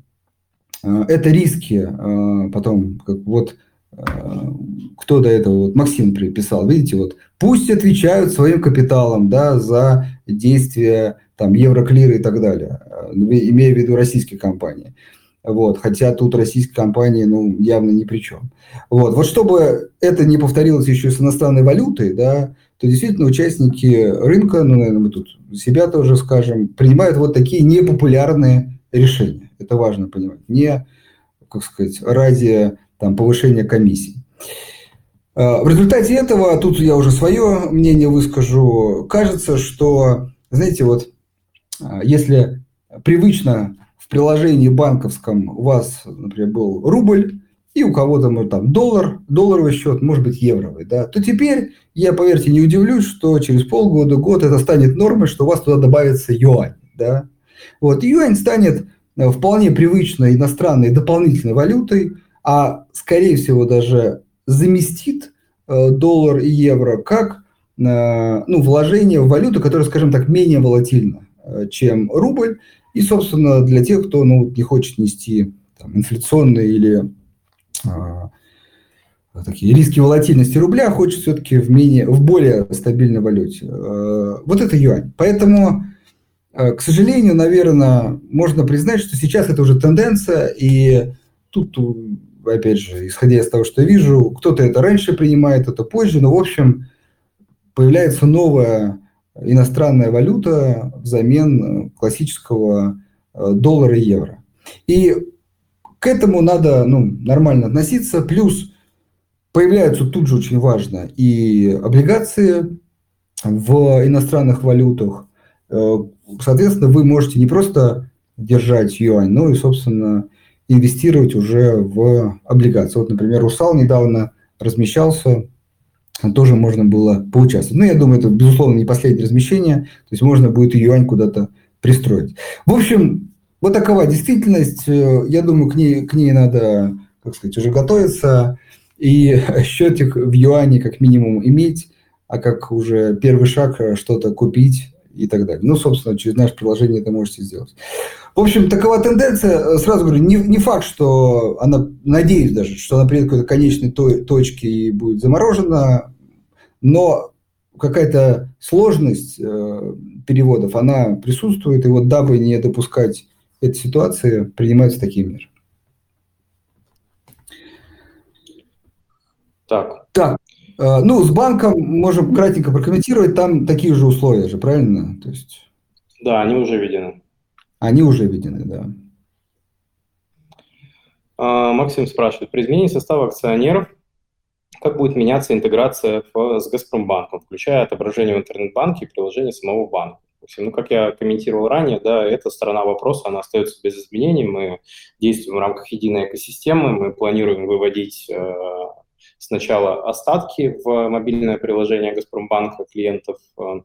э, это риски, э, потом, как вот э, кто до этого, вот Максим приписал, видите, вот пусть отвечают своим капиталом, да, за действия там Евроклира и так далее, э, имея в виду российские компании. Вот, хотя тут российские компании, ну, явно ни при чем. Вот, вот чтобы это не повторилось еще с иностранной валютой, да, то действительно участники рынка, ну, наверное, мы тут себя тоже скажем, принимают вот такие непопулярные решения. Это важно понимать. Не, как сказать, ради там, повышения комиссий. А, в результате этого, тут я уже свое мнение выскажу, кажется, что, знаете, вот а, если привычно приложении банковском у вас, например, был рубль, и у кого-то, может, там доллар, долларовый счет, может быть, евровый, да, то теперь, я, поверьте, не удивлюсь, что через полгода, год это станет нормой, что у вас туда добавится юань, да. Вот, юань станет э, вполне привычной иностранной дополнительной валютой, а, скорее всего, даже заместит э, доллар и евро как э, ну, вложение в валюту, которая, скажем так, менее волатильна, э, чем рубль, и, собственно, для тех, кто ну, не хочет нести там, инфляционные или а, такие риски волатильности рубля, хочет все-таки в, менее, в более стабильной валюте. А, вот это юань. Поэтому, а, к сожалению, наверное, можно признать, что сейчас это уже тенденция, и тут, опять же, исходя из того, что я вижу, кто-то это раньше принимает, это позже, но, в общем, появляется новая иностранная валюта взамен классического э, доллара и евро. И к этому надо ну, нормально относиться. Плюс появляются тут же очень важно и облигации в иностранных валютах. Э, соответственно, вы можете не просто держать юань, но и, собственно, инвестировать уже в облигации. Вот, например, Русал недавно размещался тоже можно было поучаствовать. Ну, я думаю, это, безусловно, не последнее размещение, то есть можно будет юань куда-то пристроить. В общем, вот такова действительность. Э, я думаю, к ней, к ней надо, как сказать, уже готовиться. И [laughs] счетик в юане как минимум иметь, а как уже первый шаг что-то купить и так далее. Ну, собственно, через наше приложение это можете сделать. В общем, такова тенденция. Э, сразу говорю, не, не факт, что она, надеюсь даже, что она придет к какой-то конечной точке и будет заморожена, но какая-то сложность э, переводов, она присутствует, и вот дабы не допускать этой ситуации, принимаются такие меры. Так. Так, Э, ну, с банком можем кратенько прокомментировать, там такие же условия же, правильно? То есть... Да, они уже введены. Они уже введены, да. А, Максим спрашивает, при изменении состава акционеров как будет меняться интеграция с Газпромбанком, включая отображение в интернет-банке и приложение самого банка? Ну, как я комментировал ранее, да, эта сторона вопроса, она остается без изменений. Мы действуем в рамках единой экосистемы, мы планируем выводить э, сначала остатки в мобильное приложение Газпромбанка клиентов, э,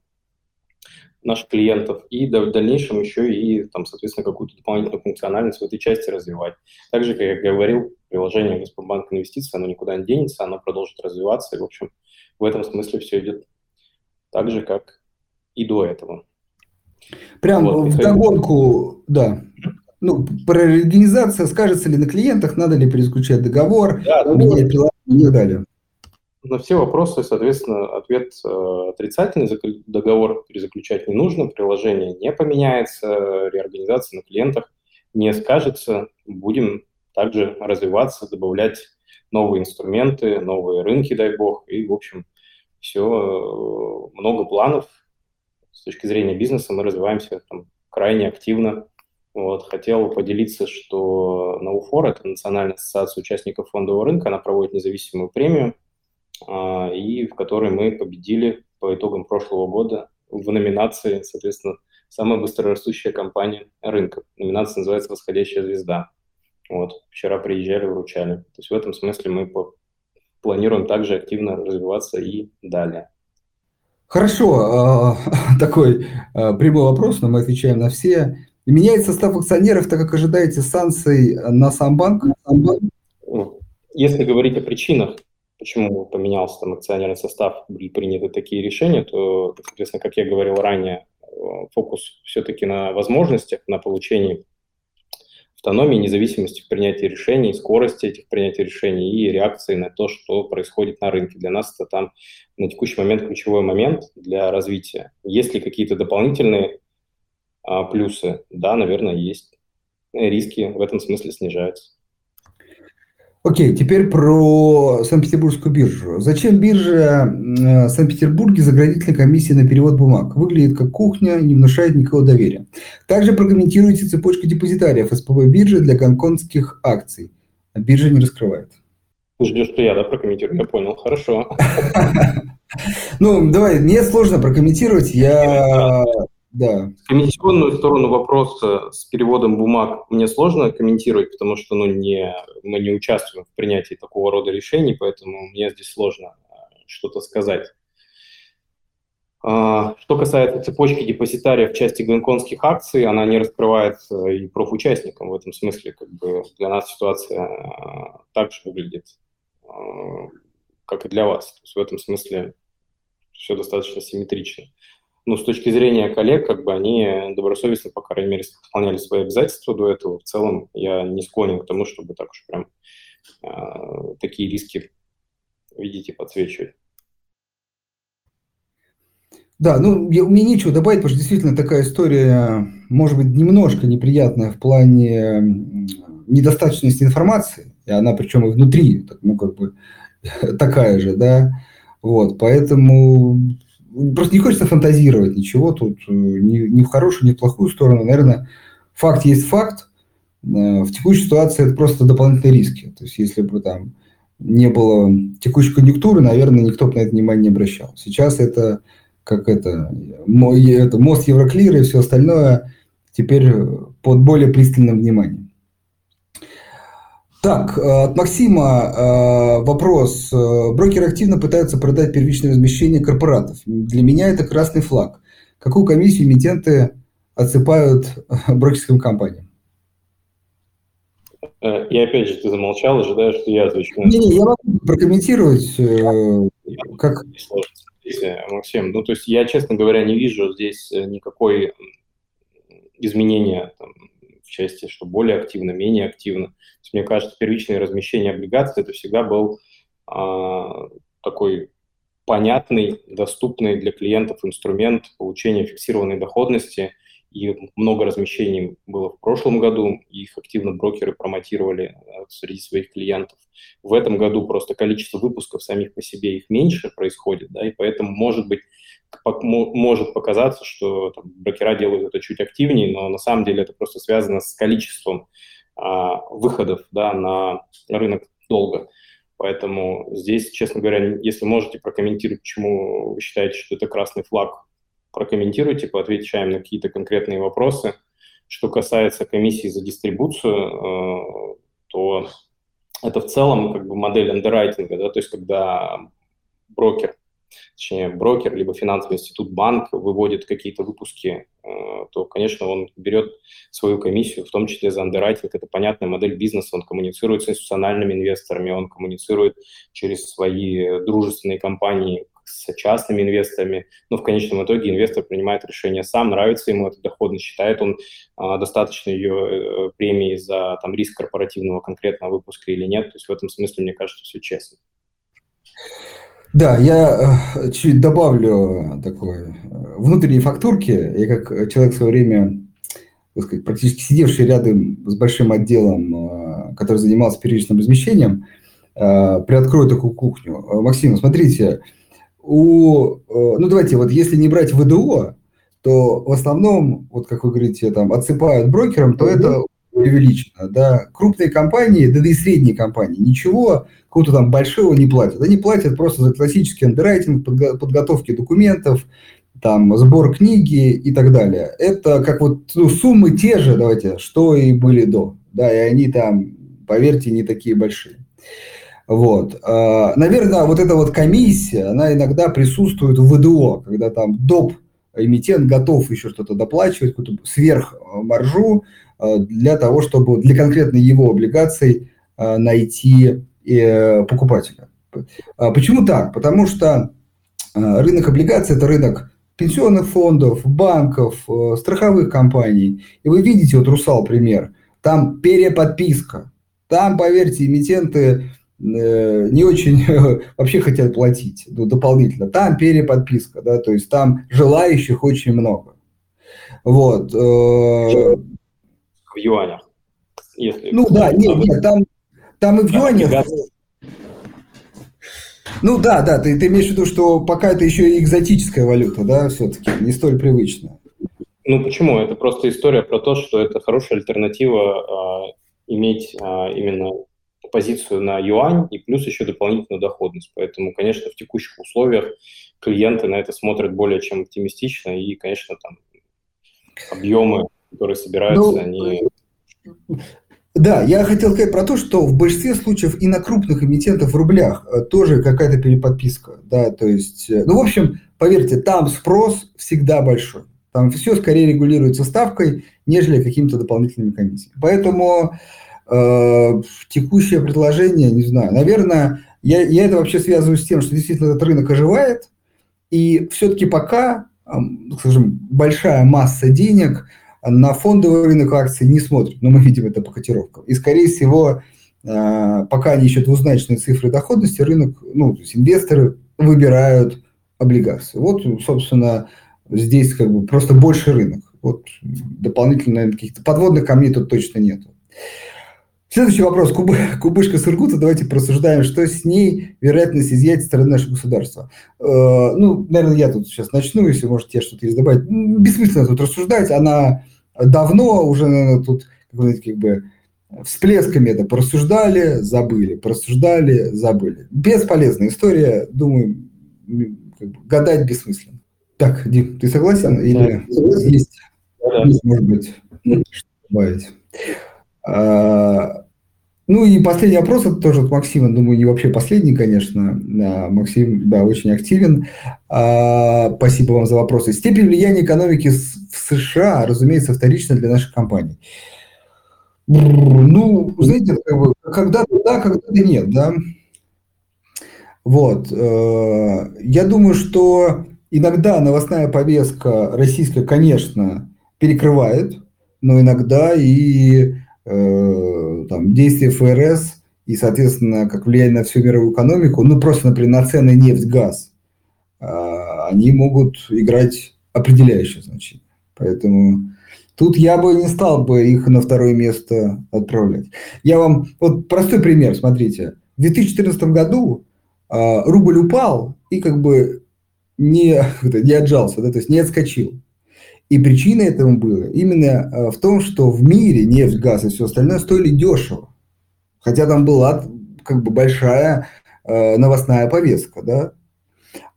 наших клиентов, и в дальнейшем еще и, там, соответственно, какую-то дополнительную функциональность в этой части развивать. Также, как я говорил, приложение Газпромбанк инвестиций, оно никуда не денется, оно продолжит развиваться, и, в общем, в этом смысле все идет так же, как и до этого. Прям вот, в догонку, да. Ну, про организация скажется ли на клиентах, надо ли переключать договор, да, менять приложение и так далее. На все вопросы, соответственно, ответ э, отрицательный. Договор перезаключать не нужно, приложение не поменяется, реорганизация на клиентах не скажется. Будем также развиваться, добавлять новые инструменты, новые рынки, дай бог. И, в общем, все, э, много планов. С точки зрения бизнеса мы развиваемся там, крайне активно. Вот, хотел поделиться, что Науфор, это Национальная ассоциация участников фондового рынка, она проводит независимую премию – и в которой мы победили по итогам прошлого года в номинации, соответственно, самая быстрорастущая компания рынка. Номинация называется «Восходящая звезда». Вот, вчера приезжали, вручали. То есть в этом смысле мы планируем также активно развиваться и далее. Хорошо, а, [laughs] такой а, прямой вопрос, но мы отвечаем на все. Меняется состав акционеров, так как ожидаете санкций на сам банк? Если говорить о причинах почему поменялся там акционерный состав, были приняты такие решения, то, соответственно, как я говорил ранее, э, фокус все-таки на возможностях, на получении автономии, независимости в принятии решений, скорости этих принятий решений и реакции на то, что происходит на рынке. Для нас это там на текущий момент ключевой момент для развития. Есть ли какие-то дополнительные а, плюсы? Да, наверное, есть. Риски в этом смысле снижаются. Окей, теперь про Санкт-Петербургскую биржу. Зачем биржа в Санкт-Петербурге заградительной комиссии на перевод бумаг? Выглядит как кухня, не внушает никакого доверия. Также прокомментируйте цепочку депозитариев СПБ биржи для гонконгских акций. Биржа не раскрывает. Ждешь, что я, да, прокомментирую? Я понял, хорошо. [laughs] Ну, давай, мне сложно прокомментировать, я да. Комиссионную сторону вопроса с переводом бумаг мне сложно комментировать, потому что ну, не, мы не участвуем в принятии такого рода решений, поэтому мне здесь сложно э, что-то сказать. А, что касается цепочки депозитариев в части гонконгских акций, она не раскрывает и профучастникам в этом смысле. Как бы для нас ситуация э, так же выглядит, э, как и для вас. То есть в этом смысле все достаточно симметрично ну, с точки зрения коллег, как бы они добросовестно, по крайней мере, выполняли свои обязательства до этого. В целом я не склонен к тому, чтобы так уж прям э, такие риски видеть и подсвечивать. Да, ну, я, у меня нечего добавить, потому что действительно такая история, может быть, немножко неприятная в плане недостаточности информации, и она причем и внутри, ну, как бы, [laughs] такая же, да, вот, поэтому просто не хочется фантазировать ничего тут, э, ни, ни в хорошую, ни в плохую сторону. Наверное, факт есть факт. Э, в текущей ситуации это просто дополнительные риски. То есть, если бы там не было текущей конъюнктуры, наверное, никто бы на это внимание не обращал. Сейчас это как это, это мост Евроклира и все остальное теперь под более пристальным вниманием. Так, э, от Максима э, вопрос. Э, брокеры активно пытаются продать первичное размещение корпоратов. Для меня это красный флаг. Какую комиссию эмитенты отсыпают брокерским компаниям? И опять же, ты замолчал, ожидая, что я отвечу. Не-не, я могу прокомментировать. Как... Максим, ну то есть я, честно говоря, не вижу здесь никакой изменения там, в части, что более активно, менее активно. есть, мне кажется, первичное размещение облигаций это всегда был а, такой понятный, доступный для клиентов инструмент получения фиксированной доходности и много размещений было в прошлом году, их активно брокеры промотировали э, среди своих клиентов. В этом году просто количество выпусков самих по себе их меньше происходит, да, и поэтому, может быть, может показаться, что там, брокера делают это чуть активнее, но на самом деле это просто связано с количеством а, выходов да, на рынок долга. Поэтому здесь, честно говоря, если можете прокомментировать, почему вы считаете, что это красный флаг, прокомментируйте, поотвечаем на какие-то конкретные вопросы. Что касается комиссии за дистрибуцию, э, то это в целом как бы модель андеррайтинга, да, то есть когда брокер точнее, брокер, либо финансовый институт, банк выводит какие-то выпуски, э, то, конечно, он берет свою комиссию, в том числе за андеррайтинг. Это понятная модель бизнеса, он коммуницирует с институциональными инвесторами, он коммуницирует через свои дружественные компании с частными инвесторами, но в конечном итоге инвестор принимает решение сам, нравится ему эта доходность, считает он а, достаточно ее э, премии за там, риск корпоративного конкретного выпуска или нет. То есть в этом смысле, мне кажется, все честно. Да, я э, чуть добавлю такой э, внутренней фактурки. Я как человек в свое время, так сказать, практически сидевший рядом с большим отделом, который занимался первичным размещением, приоткрою такую кухню. Максим, смотрите, у, ну давайте, вот если не брать ВДО, то в основном, вот как вы говорите, там отсыпают брокерам, то это преувеличено. Да? Крупные компании, да, да и средние компании, ничего какого-то там большого не платят. Они платят просто за классический андеррайтинг, подго- подготовки документов, там, сбор книги и так далее. Это как вот ну, суммы те же, давайте, что и были до. Да, и они там, поверьте, не такие большие. Вот. А, наверное, вот эта вот комиссия, она иногда присутствует в ВДО, когда там доп эмитент готов еще что-то доплачивать, какую-то сверхмаржу, Э, для того, чтобы для конкретно его облигаций э, найти э, покупателя. А почему так? Потому что рынок облигаций – это рынок пенсионных фондов, банков, страховых компаний. И вы видите, вот Русал пример, там переподписка. Там, поверьте, эмитенты не очень [laughs] вообще хотят платить ну, дополнительно. Там переподписка, да, то есть там желающих очень много. Вот в юанях. Если ну да, нет, нет, там, там и в юанях. Ну да, да, ты, ты имеешь в виду, что пока это еще и экзотическая валюта, да, все-таки, не столь привычная. Ну почему? Это просто история про то, что это хорошая альтернатива э, иметь э, именно позицию на юань и плюс еще дополнительную доходность. Поэтому, конечно, в текущих условиях клиенты на это смотрят более чем оптимистично и, конечно, там объемы которые собираются, ну, они... Да, я хотел сказать про то, что в большинстве случаев и на крупных эмитентах в рублях э, тоже какая-то переподписка. Да, то есть, э, ну, в общем, поверьте, там спрос всегда большой. Там все скорее регулируется ставкой, нежели какими-то дополнительными комиссиями. Поэтому э, текущее предложение, не знаю, наверное, я, я это вообще связываю с тем, что действительно этот рынок оживает, и все-таки пока, э, скажем, большая масса денег – на фондовый рынок акций не смотрят, но мы видим это по котировкам. И, скорее всего, э, пока они еще двузначные цифры доходности, рынок, ну, то есть инвесторы выбирают облигации. Вот, собственно, здесь как бы просто больше рынок. Вот дополнительно, каких-то подводных камней тут точно нет. Следующий вопрос. Кубы, кубышка Сургута. Давайте просуждаем, что с ней вероятность изъятия стороны нашего государства. Э, ну, наверное, я тут сейчас начну, если можете что-то есть добавить. Бессмысленно тут рассуждать. Она давно уже, наверное, тут как бы всплесками это просуждали, забыли, просуждали, забыли. Бесполезная история, думаю, как бы, гадать бессмысленно. Так, Дим, ты согласен? Или да. есть, да. может быть, что добавить? А, ну и последний вопрос, это тоже от Максима, думаю, не вообще последний, конечно. Максим, да, очень активен. А, спасибо вам за вопросы. Степень влияния экономики в США, разумеется, вторична для наших компаний. Ну, знаете, как бы, когда-то да, когда-то нет, да. Вот. Э, я думаю, что иногда новостная повестка российская, конечно, перекрывает, но иногда и Э, там, действия ФРС и, соответственно, как влияние на всю мировую экономику, ну, просто, например, на цены нефть, газ, а, они могут играть определяющее значение. Поэтому Тут я бы не стал бы их на второе место отправлять. Я вам... Вот простой пример, смотрите. В 2014 году э, рубль упал и как бы не, [laughs] не отжался, да, то есть не отскочил. И причиной этому было именно э, в том, что в мире нефть, газ и все остальное стоили дешево. Хотя там была как бы большая э, новостная повестка, да.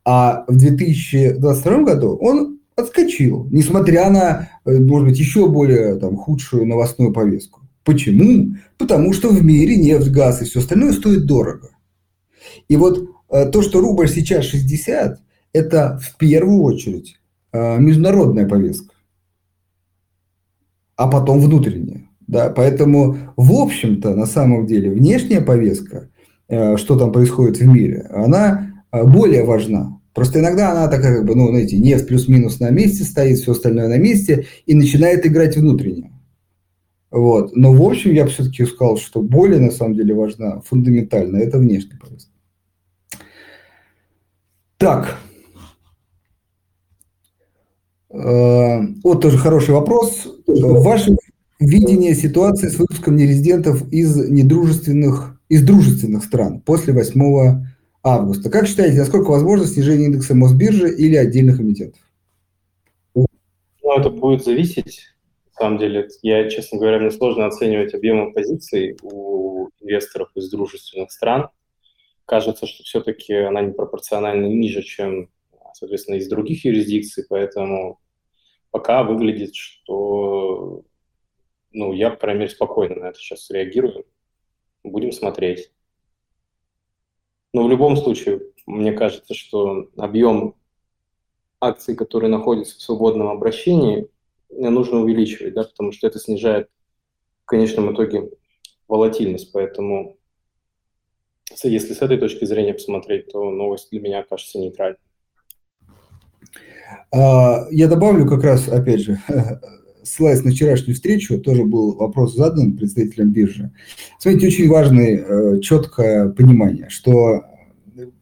А в 2022 году он отскочил, несмотря на, э, может быть, еще более там, худшую новостную повестку. Почему? Потому что в мире нефть, газ и все остальное стоит дорого. И вот то, что рубль сейчас 60, это в первую очередь международная повестка, а потом внутренняя. Да? Поэтому, в общем-то, на самом деле, внешняя повестка, что там происходит в мире, она более важна. Просто иногда она такая, как бы, ну, знаете, нефть плюс-минус на месте стоит, все остальное на месте, и начинает играть внутренне. Вот. Но, в общем, я бы все-таки сказал, что более, на самом деле, важна фундаментально, это внешняя повестка. Так. Вот тоже хороший вопрос. Ваше видение ситуации с выпуском нерезидентов из недружественных, из дружественных стран после 8 августа. Как считаете, насколько возможно снижение индекса Мосбиржи или отдельных эмитентов? Ну, это будет зависеть. На самом деле, я, честно говоря, мне сложно оценивать объемы позиций у инвесторов из дружественных стран. Кажется, что все-таки она непропорционально ниже, чем, соответственно, из других юрисдикций, поэтому пока выглядит, что ну, я, по крайней мере, спокойно на это сейчас реагирую. Будем смотреть. Но в любом случае, мне кажется, что объем акций, которые находятся в свободном обращении, нужно увеличивать, да, потому что это снижает в конечном итоге волатильность. Поэтому, если с этой точки зрения посмотреть, то новость для меня кажется нейтральной. А, я добавлю как раз, опять же, [laughs] ссылаясь на вчерашнюю встречу, тоже был вопрос задан представителям биржи. Смотрите, очень важное э, четкое понимание, что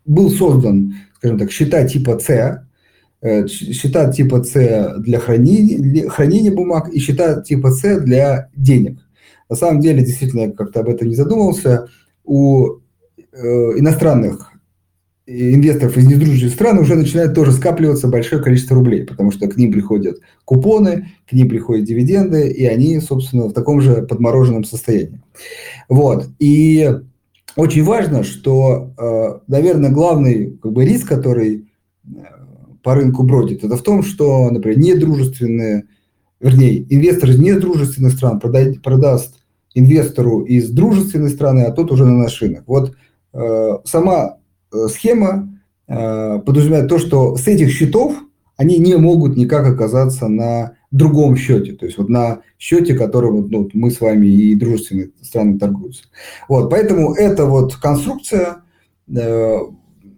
был создан, скажем так, счета типа С, э, счета типа С для хранения, для хранения бумаг и счета типа С для денег. На самом деле, действительно, я как-то об этом не задумывался. У э, иностранных инвесторов из недружественных стран уже начинает тоже скапливаться большое количество рублей, потому что к ним приходят купоны, к ним приходят дивиденды, и они, собственно, в таком же подмороженном состоянии. Вот. И очень важно, что, э, наверное, главный как бы, риск, который э, по рынку бродит, это в том, что, например, недружественные, вернее, инвестор из недружественных стран продаст, продаст инвестору из дружественной страны, а тот уже на нашинах. Вот э, сама схема э, подразумевает то, что с этих счетов они не могут никак оказаться на другом счете, то есть вот на счете, которым ну, мы с вами и дружественные страны торгуются. Вот, поэтому эта вот конструкция э,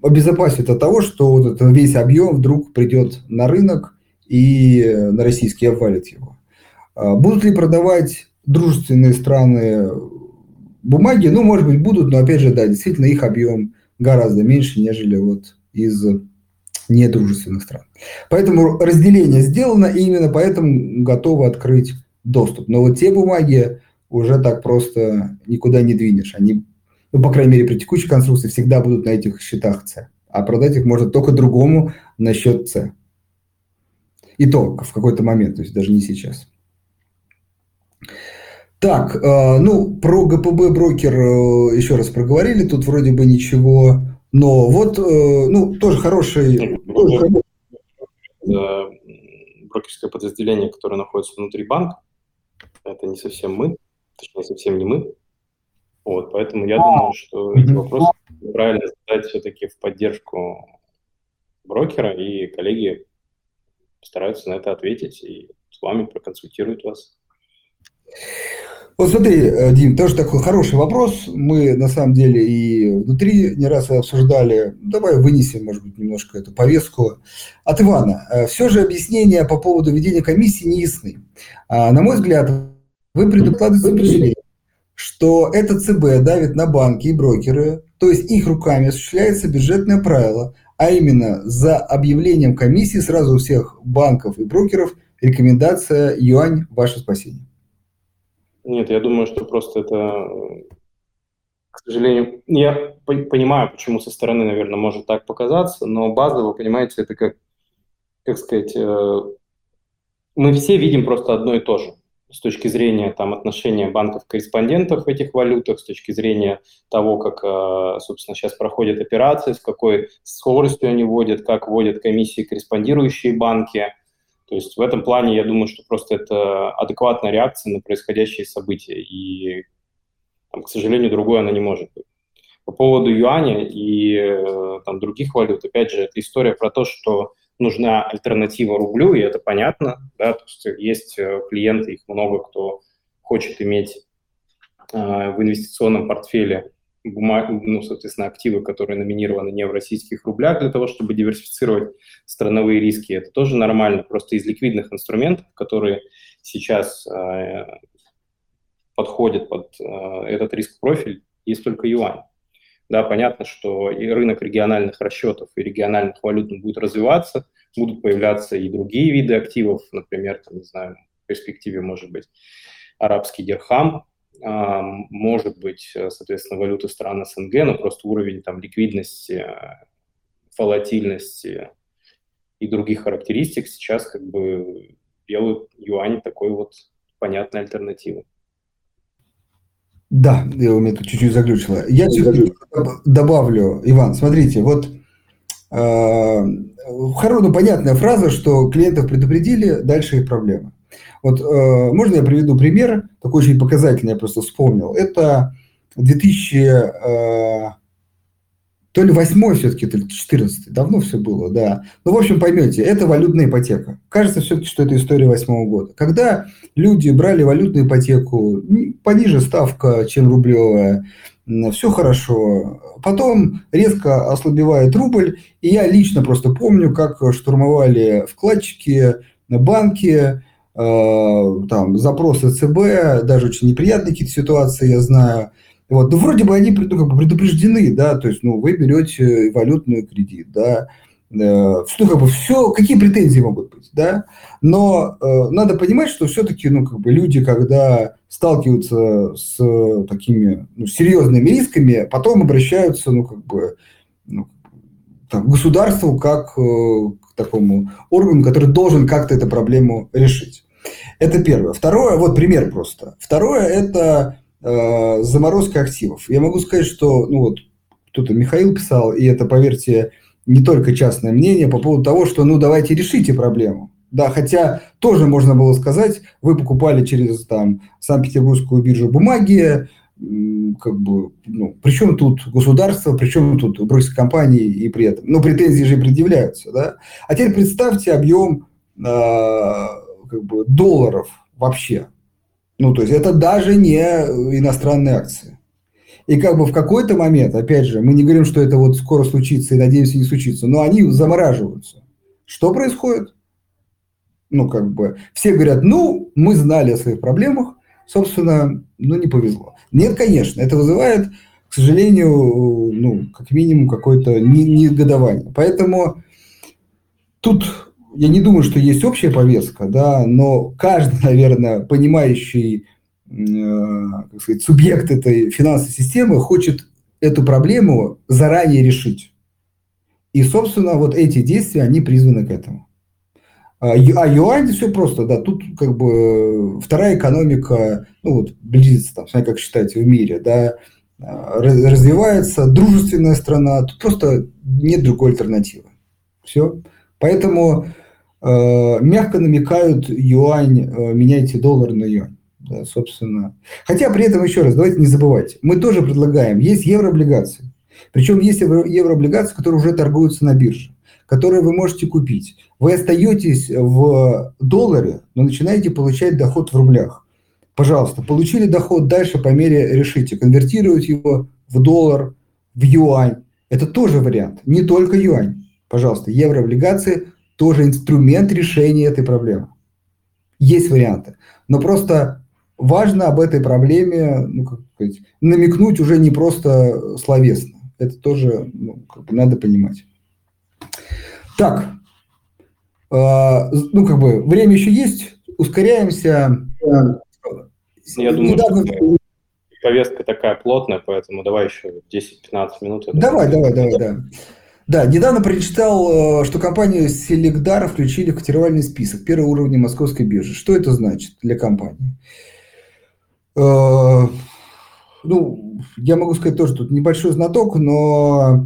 обезопасит от того, что вот этот весь объем вдруг придет на рынок и на российский обвалит его. А будут ли продавать дружественные страны бумаги? Ну, может быть, будут, но опять же, да, действительно их объем гораздо меньше, нежели вот из недружественных стран. Поэтому разделение сделано, и именно поэтому готовы открыть доступ. Но вот те бумаги уже так просто никуда не двинешь. Они, ну, по крайней мере, при текущей конструкции всегда будут на этих счетах С. А продать их можно только другому на счет С. И то в какой-то момент, то есть даже не сейчас. Так, э, ну, про ГПБ брокер э, еще раз проговорили, тут вроде бы ничего, но вот, э, ну, тоже хороший... Брокерское подразделение, которое находится внутри банка, это не совсем мы, точнее, совсем не мы. Вот, поэтому я думаю, что эти вопросы правильно задать все-таки в поддержку брокера, и коллеги постараются на это ответить и с вами проконсультируют вас. Вот смотри, э, Дим, тоже такой хороший вопрос. Мы на самом деле и внутри не раз обсуждали. Давай вынесем, может быть, немножко эту повестку. От Ивана. Э, Все же объяснения по поводу ведения комиссии не ясны. А, на мой взгляд, вы предукладываете что это ЦБ давит на банки и брокеры, то есть их руками осуществляется бюджетное правило, а именно за объявлением комиссии сразу у всех банков и брокеров рекомендация юань – ваше спасение? Нет, я думаю, что просто это, к сожалению, я понимаю, почему со стороны, наверное, может так показаться, но базово, понимаете, это как, как сказать, э, мы все видим просто одно и то же с точки зрения там, отношения банков-корреспондентов в этих валютах, с точки зрения того, как, э, собственно, сейчас проходят операции, с какой скоростью они вводят, как вводят комиссии корреспондирующие банки. То есть в этом плане я думаю, что просто это адекватная реакция на происходящие события, и, там, к сожалению, другой она не может быть. По поводу юаня и э, там, других валют, опять же, это история про то, что нужна альтернатива рублю, и это понятно, да, то есть есть э, клиенты, их много, кто хочет иметь э, в инвестиционном портфеле бумаг, ну, соответственно, активы, которые номинированы не в российских рублях для того, чтобы диверсифицировать страновые риски. Это тоже нормально, просто из ликвидных инструментов, которые сейчас э, подходят под э, этот риск-профиль, есть только юань. Да, понятно, что и рынок региональных расчетов и региональных валют будет развиваться, будут появляться и другие виды активов, например, там, не знаю, в перспективе может быть арабский дирхам, может быть, соответственно, валюты стран СНГ, но просто уровень там ликвидности, волатильности и других характеристик сейчас как бы делают юань такой вот понятной альтернативой. Да, я у меня тут чуть-чуть заглючило. Я добавлю, Иван, смотрите, вот э, хорошая, понятная фраза, что клиентов предупредили, дальше их проблемы. Вот э, можно я приведу пример, такой очень показательный, я просто вспомнил. Это 2000, э, то ли восьмой все-таки, то ли 14 давно все было, да. Ну, в общем, поймете, это валютная ипотека. Кажется все-таки, что это история восьмого года. Когда люди брали валютную ипотеку, пониже ставка, чем рублевая, все хорошо. Потом резко ослабевает рубль, и я лично просто помню, как штурмовали вкладчики, банки, там, запросы ЦБ, даже очень неприятные какие-то ситуации, я знаю – вот, ну, вроде бы они ну, как бы предупреждены, да, то есть, ну, вы берете валютный кредит, да, э, ну, как бы все, какие претензии могут быть, да, но э, надо понимать, что все-таки, ну, как бы люди, когда сталкиваются с такими ну, серьезными рисками, потом обращаются, ну, как бы, ну, там, к государству как э, к такому органу, который должен как-то эту проблему решить. Это первое. Второе, вот пример просто. Второе – это э, заморозка активов. Я могу сказать, что, ну вот, кто-то Михаил писал, и это, поверьте, не только частное мнение по поводу того, что, ну, давайте решите проблему. Да, хотя тоже можно было сказать, вы покупали через там Санкт-Петербургскую биржу бумаги, как бы, ну, причем тут государство, причем тут брокерские компании и при этом, ну, претензии же предъявляются, да. А теперь представьте объем э, как бы долларов вообще, ну, то есть это даже не иностранные акции. И как бы в какой-то момент, опять же, мы не говорим, что это вот скоро случится и надеемся не случится, но они замораживаются. Что происходит? Ну, как бы, все говорят, ну, мы знали о своих проблемах, собственно, ну, не повезло. Нет, конечно, это вызывает, к сожалению, ну, как минимум, какое-то негодование. Поэтому тут я не думаю, что есть общая повестка, да, но каждый, [laughs] наверное, понимающий э, как сказать, субъект этой финансовой системы хочет эту проблему заранее решить. И, собственно, вот эти действия, они призваны к этому. А, а юань все просто, да, тут как бы вторая экономика, ну вот близится, там, как считаете, в мире, да, а, развивается, дружественная страна, тут просто нет другой альтернативы. Все. Поэтому э, мягко намекают юань, э, меняйте доллар на юань. Да, собственно. Хотя при этом, еще раз, давайте не забывать, мы тоже предлагаем, есть еврооблигации. Причем есть еврооблигации, которые уже торгуются на бирже, которые вы можете купить. Вы остаетесь в долларе, но начинаете получать доход в рублях. Пожалуйста, получили доход, дальше по мере решите, конвертировать его в доллар, в юань. Это тоже вариант, не только юань. Пожалуйста, еврооблигации тоже инструмент решения этой проблемы. Есть варианты. Но просто важно об этой проблеме ну, как сказать, намекнуть уже не просто словесно. Это тоже ну, как бы надо понимать. Так, ну, как бы, время еще есть, ускоряемся. Я думаю, Недавно... что повестка такая плотная, поэтому давай еще 10-15 минут. Давай, давай, давай, да. Да, недавно прочитал, э, что компанию Селегдар включили в котировальный список первого уровня московской биржи. Что это значит для компании? Э, ну, я могу сказать тоже, тут небольшой знаток, но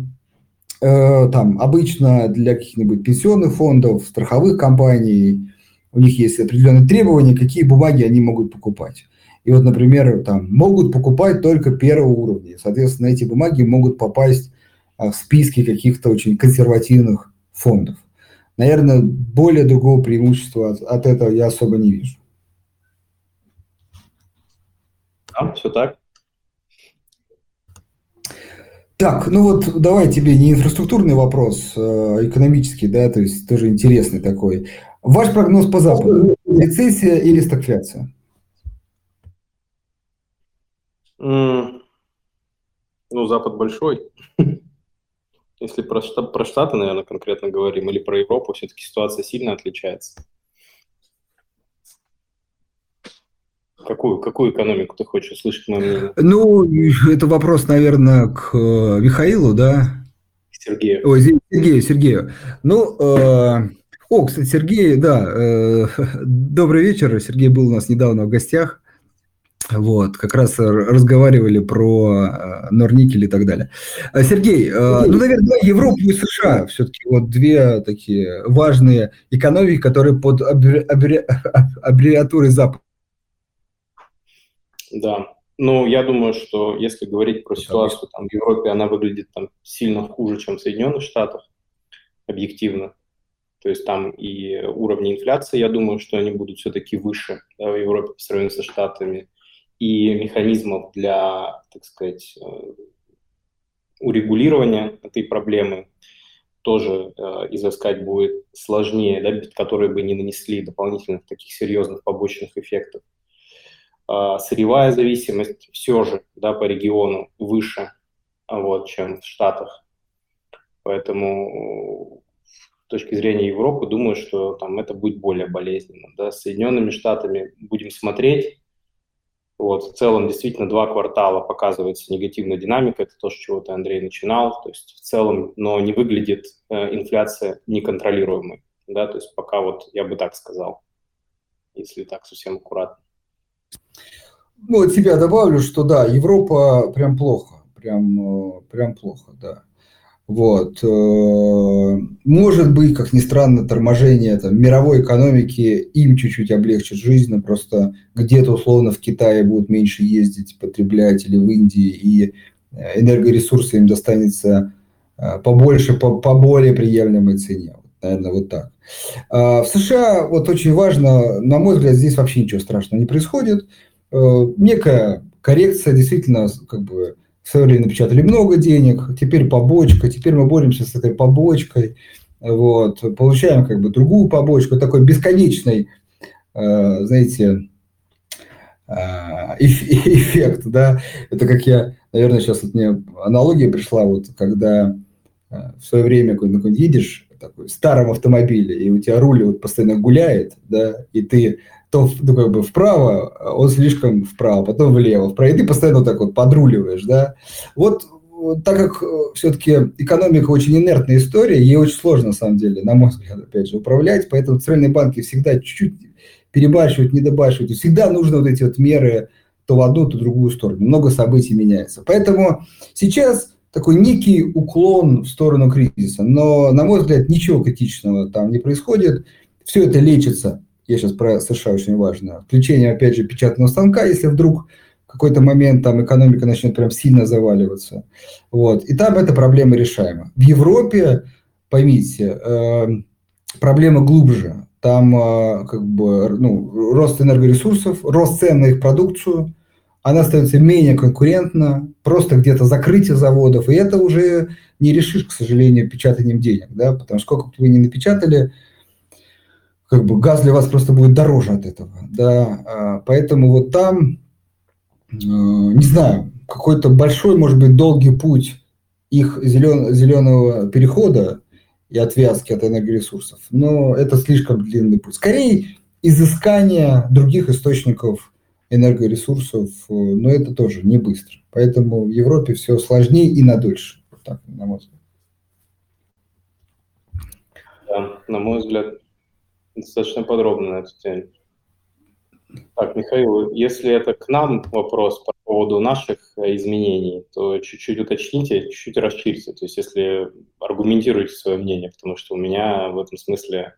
э, там обычно для каких-нибудь пенсионных фондов, страховых компаний, у них есть определенные требования, какие бумаги они могут покупать. И вот, например, там могут покупать только первого уровня. Соответственно, эти бумаги могут попасть в списке каких-то очень консервативных фондов. Наверное, более другого преимущества от, от этого я особо не вижу. Да, все так. Так, ну вот давай тебе не инфраструктурный вопрос, а экономический, да, то есть тоже интересный такой. Ваш прогноз по Западу? Рецессия или стагфляция? Mm. Ну, Запад большой. [laughs] Если про, про Штаты, наверное, конкретно говорим, или про Европу, все-таки ситуация сильно отличается. Какую, какую экономику ты хочешь услышать, мое мнение? Ну, это вопрос, наверное, к э, Михаилу, да? Сергею. Ой, Сергею, Сергею. Ну, э, о, кстати, Сергей, да, э, [laughs] добрый вечер. Сергей был у нас недавно в гостях. Вот, как раз разговаривали про э, Норникель и так далее. Э, Сергей, э, ну, наверное, Европа и США все-таки вот две такие важные экономики, которые под аббревиатурой Запад. Да, ну, я думаю, что если говорить про ситуацию там, в Европе, она выглядит там сильно хуже, чем в Соединенных Штатах, объективно. То есть там и уровни инфляции, я думаю, что они будут все-таки выше да, в Европе по сравнению со Штатами и механизмов для, так сказать, э, урегулирования этой проблемы тоже э, изыскать будет сложнее, да, которые бы не нанесли дополнительных таких серьезных побочных эффектов. Э, сырьевая зависимость все же да, по региону выше, вот, чем в Штатах. Поэтому с точки зрения Европы, думаю, что там это будет более болезненно. Да. С Соединенными Штатами будем смотреть, вот, в целом, действительно, два квартала показывается негативная динамика, это то, с чего ты, Андрей, начинал, то есть в целом, но не выглядит э, инфляция неконтролируемой, да, то есть пока вот я бы так сказал, если так совсем аккуратно. Ну, от себя добавлю, что да, Европа прям плохо, прям, э, прям плохо, да. Вот. Э, может быть, как ни странно, торможение там, мировой экономики им чуть-чуть облегчит жизнь, но просто где-то условно в Китае будут меньше ездить потреблять или в Индии, и э, энергоресурсы им достанется э, побольше, по, по более приемлемой цене. Наверное, вот так. А в США вот очень важно, на мой взгляд, здесь вообще ничего страшного не происходит. Некая коррекция действительно как бы в свое время напечатали много денег, теперь побочка, теперь мы боремся с этой побочкой, вот, получаем как бы другую побочку, такой бесконечный, э, знаете, э, [laughs] эффект, да, это как я, наверное, сейчас вот мне аналогия пришла, вот, когда э, в свое время куда-нибудь едешь, такой, старом автомобиле, и у тебя руль вот постоянно гуляет, да, и ты то ну, как бы вправо, он слишком вправо, потом влево, вправо, и ты постоянно так вот подруливаешь, да. Вот так как э, все-таки экономика очень инертная история, ей очень сложно, на самом деле, на мой взгляд, опять же, управлять, поэтому центральные банки всегда чуть-чуть перебарщивают, недобарщивают, всегда нужно вот эти вот меры то в одну, то в другую сторону. Много событий меняется. Поэтому сейчас такой некий уклон в сторону кризиса, но, на мой взгляд, ничего критичного там не происходит. Все это лечится я сейчас про США очень важно, включение, опять же, печатного станка, если вдруг в какой-то момент там экономика начнет прям сильно заваливаться. Вот. И там эта проблема решаема. В Европе, поймите, э, проблема глубже. Там э, как бы ну, рост энергоресурсов, рост цен на их продукцию, она становится менее конкурентна, просто где-то закрытие заводов, и это уже не решишь, к сожалению, печатанием денег, да, потому что сколько бы вы ни напечатали, как бы газ для вас просто будет дороже от этого, да, а, поэтому вот там, э, не знаю, какой-то большой, может быть, долгий путь их зелен, зеленого перехода, и отвязки от энергоресурсов, но это слишком длинный путь. Скорее, изыскание других источников энергоресурсов, э, но это тоже не быстро. Поэтому в Европе все сложнее и надольше, вот так, на мой взгляд. Да, на мой взгляд, достаточно подробно на эту тему. Так, Михаил, если это к нам вопрос по поводу наших э, изменений, то чуть-чуть уточните, чуть-чуть расширьте. То есть если аргументируете свое мнение, потому что у меня в этом смысле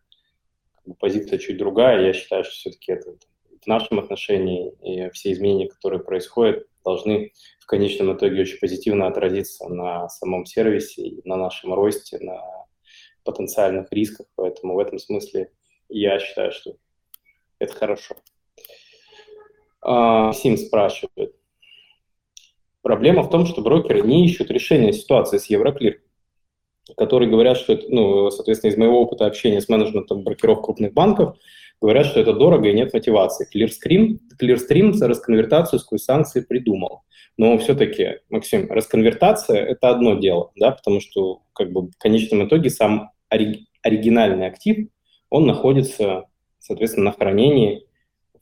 позиция чуть другая. Я считаю, что все-таки это в нашем отношении и все изменения, которые происходят, должны в конечном итоге очень позитивно отразиться на самом сервисе, на нашем росте, на потенциальных рисках. Поэтому в этом смысле я считаю, что это хорошо. А, Сим спрашивает. Проблема в том, что брокеры не ищут решения ситуации с Евроклир, которые говорят, что это, ну, соответственно, из моего опыта общения с менеджментом брокеров крупных банков, говорят, что это дорого и нет мотивации. Clearstream, Clearstream за расконвертацию сквозь санкции придумал. Но все-таки, Максим, расконвертация – это одно дело, да, потому что как бы, в конечном итоге сам оригинальный актив, он находится, соответственно, на хранении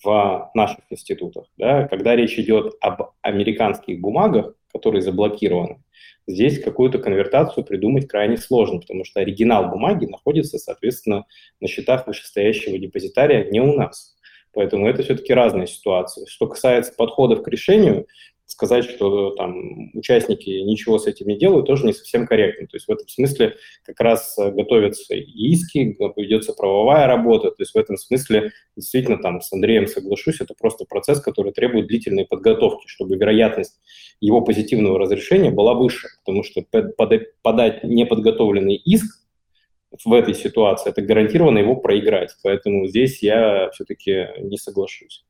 в наших институтах. Да? Когда речь идет об американских бумагах, которые заблокированы, здесь какую-то конвертацию придумать крайне сложно, потому что оригинал бумаги находится, соответственно, на счетах вышестоящего депозитария не у нас. Поэтому это все-таки разные ситуации. Что касается подходов к решению, сказать, что там участники ничего с этим не делают, тоже не совсем корректно. То есть в этом смысле как раз э, готовятся иски, ведется правовая работа. То есть в этом смысле действительно там с Андреем соглашусь, это просто процесс, который требует длительной подготовки, чтобы вероятность его позитивного разрешения была выше. Потому что подать неподготовленный иск в этой ситуации, это гарантированно его проиграть. Поэтому здесь я все-таки не соглашусь.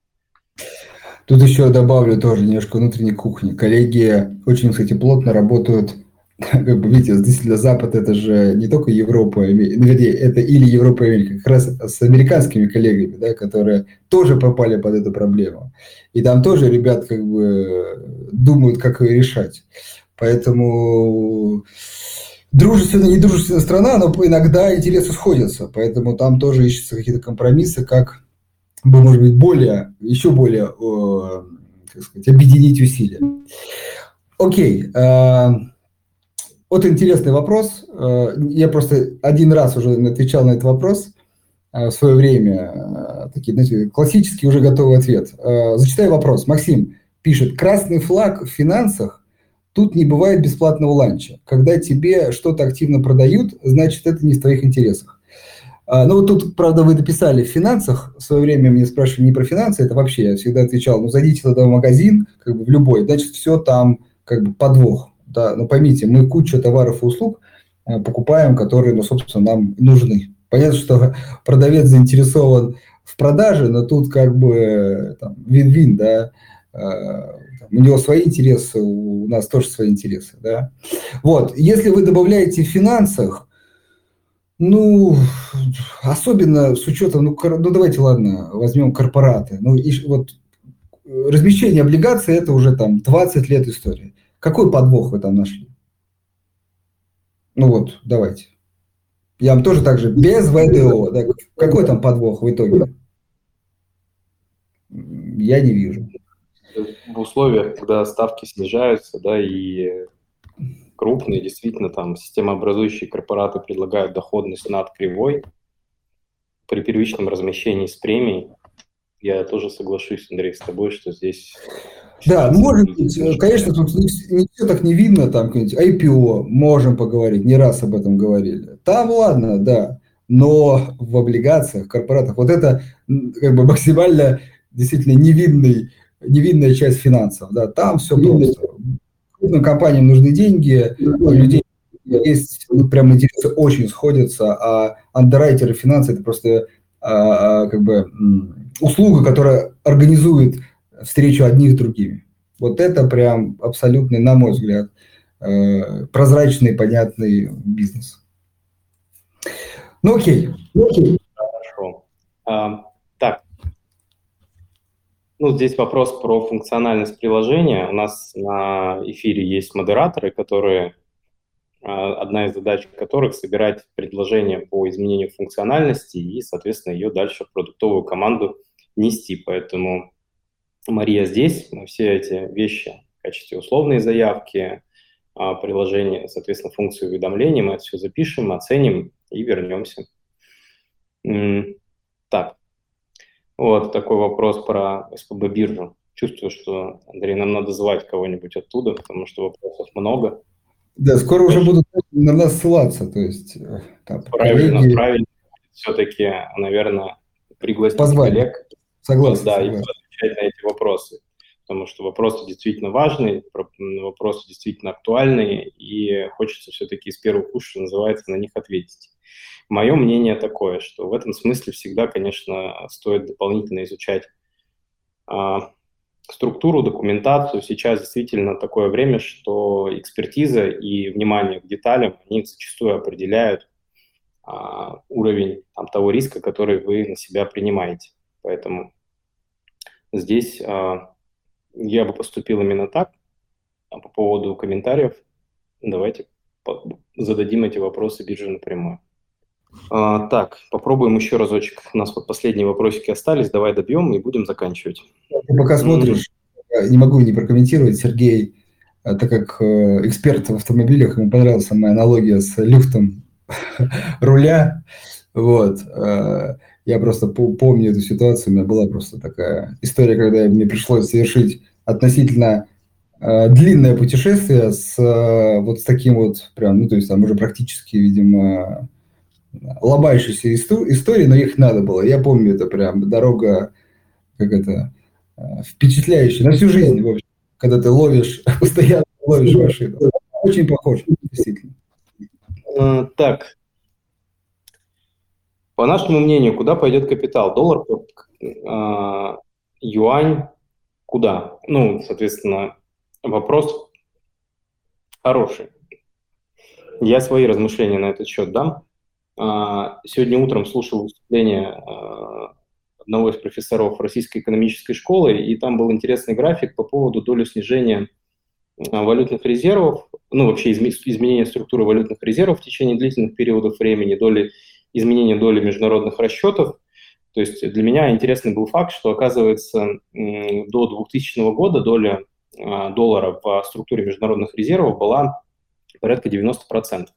Тут еще добавлю тоже немножко внутренней кухни. Коллеги очень, кстати, плотно работают [laughs] как бы, видите, действительно, Запад – это же не только Европа, ну, вернее, это или Европа и Америка, как раз с американскими коллегами, да, которые тоже попали под эту проблему. И там тоже ребят как бы думают, как ее решать. Поэтому дружественная и недружественная страна, но иногда интересы сходятся. Поэтому там тоже ищутся какие-то компромиссы, как бы, может быть, более, еще более, как сказать, объединить усилия. Окей. Э, вот интересный вопрос. Э, я просто один раз уже отвечал на этот вопрос э, в свое время. Такие, знаете, классический уже готовый ответ. Зачитаю вопрос. Максим пишет, красный флаг в финансах Тут не бывает бесплатного ланча. Когда тебе что-то активно продают, значит, это не в твоих интересах. А, ну, вот тут, правда, вы дописали в финансах. В свое время мне спрашивали не про финансы, это вообще я всегда отвечал, ну, зайдите тогда в магазин, как бы в любой, значит, все там как бы подвох. Да, ну, поймите, мы кучу товаров и услуг э, покупаем, которые, ну, собственно, нам нужны. Понятно, что [laughs] продавец заинтересован в продаже, но тут как бы вин-вин, да, э, у него свои интересы, у нас тоже свои интересы, да. Вот, если вы добавляете в финансах, ну, особенно с учетом, ну, ну давайте, ладно, возьмем корпораты. Ну, и вот размещение облигаций – это уже там 20 лет истории. Какой подвох вы там нашли? Ну вот, давайте. Я вам тоже так же, без ВДО. Да, какой там подвох в итоге? Я не вижу. В условиях, когда ставки снижаются, да, и крупные, действительно, там системообразующие корпораты предлагают доходность над кривой при первичном размещении с премией. Я тоже соглашусь, Андрей, с тобой, что здесь... Да, может быть, конечно, тут не, все так не видно, там какое-нибудь IPO, можем поговорить, не раз об этом говорили. Там ладно, да, но в облигациях, корпоратах, вот это как бы максимально действительно невинный, невинная часть финансов, да, там все просто крупным компаниям нужны деньги, у людей есть ну, прям интересы очень сходятся, а андеррайтеры финансы это просто а, а, как бы услуга, которая организует встречу одних с другими. Вот это прям абсолютный, на мой взгляд, э, прозрачный, понятный бизнес. Ну окей. Ну, окей. Хорошо. А, ну, здесь вопрос про функциональность приложения. У нас на эфире есть модераторы, которые одна из задач которых собирать предложения по изменению функциональности и, соответственно, ее дальше в продуктовую команду нести. Поэтому Мария здесь, мы все эти вещи в качестве условной заявки, а, приложения, соответственно, функции уведомления, мы это все запишем, оценим и вернемся. Так, вот такой вопрос про СПБ биржу. Чувствую, что, Андрей, нам надо звать кого-нибудь оттуда, потому что вопросов много. Да, скоро уже будут на нас ссылаться, то есть э, там, правильно, коллеги... правильно. Все-таки, наверное, пригласить Позвать. коллег. Согласен. Да, согласен. и отвечать на эти вопросы. Потому что вопросы действительно важные, вопросы действительно актуальные, и хочется все-таки из первых уст, что называется, на них ответить. Мое мнение такое, что в этом смысле всегда, конечно, стоит дополнительно изучать а, структуру, документацию. Сейчас действительно такое время, что экспертиза и внимание к деталям, они зачастую определяют а, уровень там, того риска, который вы на себя принимаете. Поэтому здесь а, я бы поступил именно так. А по поводу комментариев, давайте зададим эти вопросы бирже напрямую. А, так, попробуем еще разочек. У нас вот последние вопросики остались. Давай добьем и будем заканчивать. Ты пока смотришь, не могу не прокомментировать, Сергей, а, так как э, эксперт в автомобилях, ему понравилась моя аналогия с люфтом [laughs] руля. Вот. Э, я просто помню эту ситуацию. У меня была просто такая история, когда мне пришлось совершить относительно э, длинное путешествие с вот с таким вот прям, ну то есть там уже практически, видимо, ломающиеся истории, но их надо было. Я помню, это прям дорога, как это, э, впечатляющая на всю жизнь, в общем, когда ты ловишь, [laughs] постоянно ловишь машину. Очень похож, действительно. Э, так, по нашему мнению, куда пойдет капитал? Доллар, э, юань, куда? Ну, соответственно, вопрос хороший. Я свои размышления на этот счет дам. А, сегодня утром слушал выступление а, одного из профессоров Российской экономической школы, и там был интересный график по поводу доли снижения а, валютных резервов, ну, вообще изменения структуры валютных резервов в течение длительных периодов времени, доли, изменения доли международных расчетов. То есть для меня интересный был факт, что, оказывается, до 2000 года доля доллара в структуре международных резервов была порядка 90%.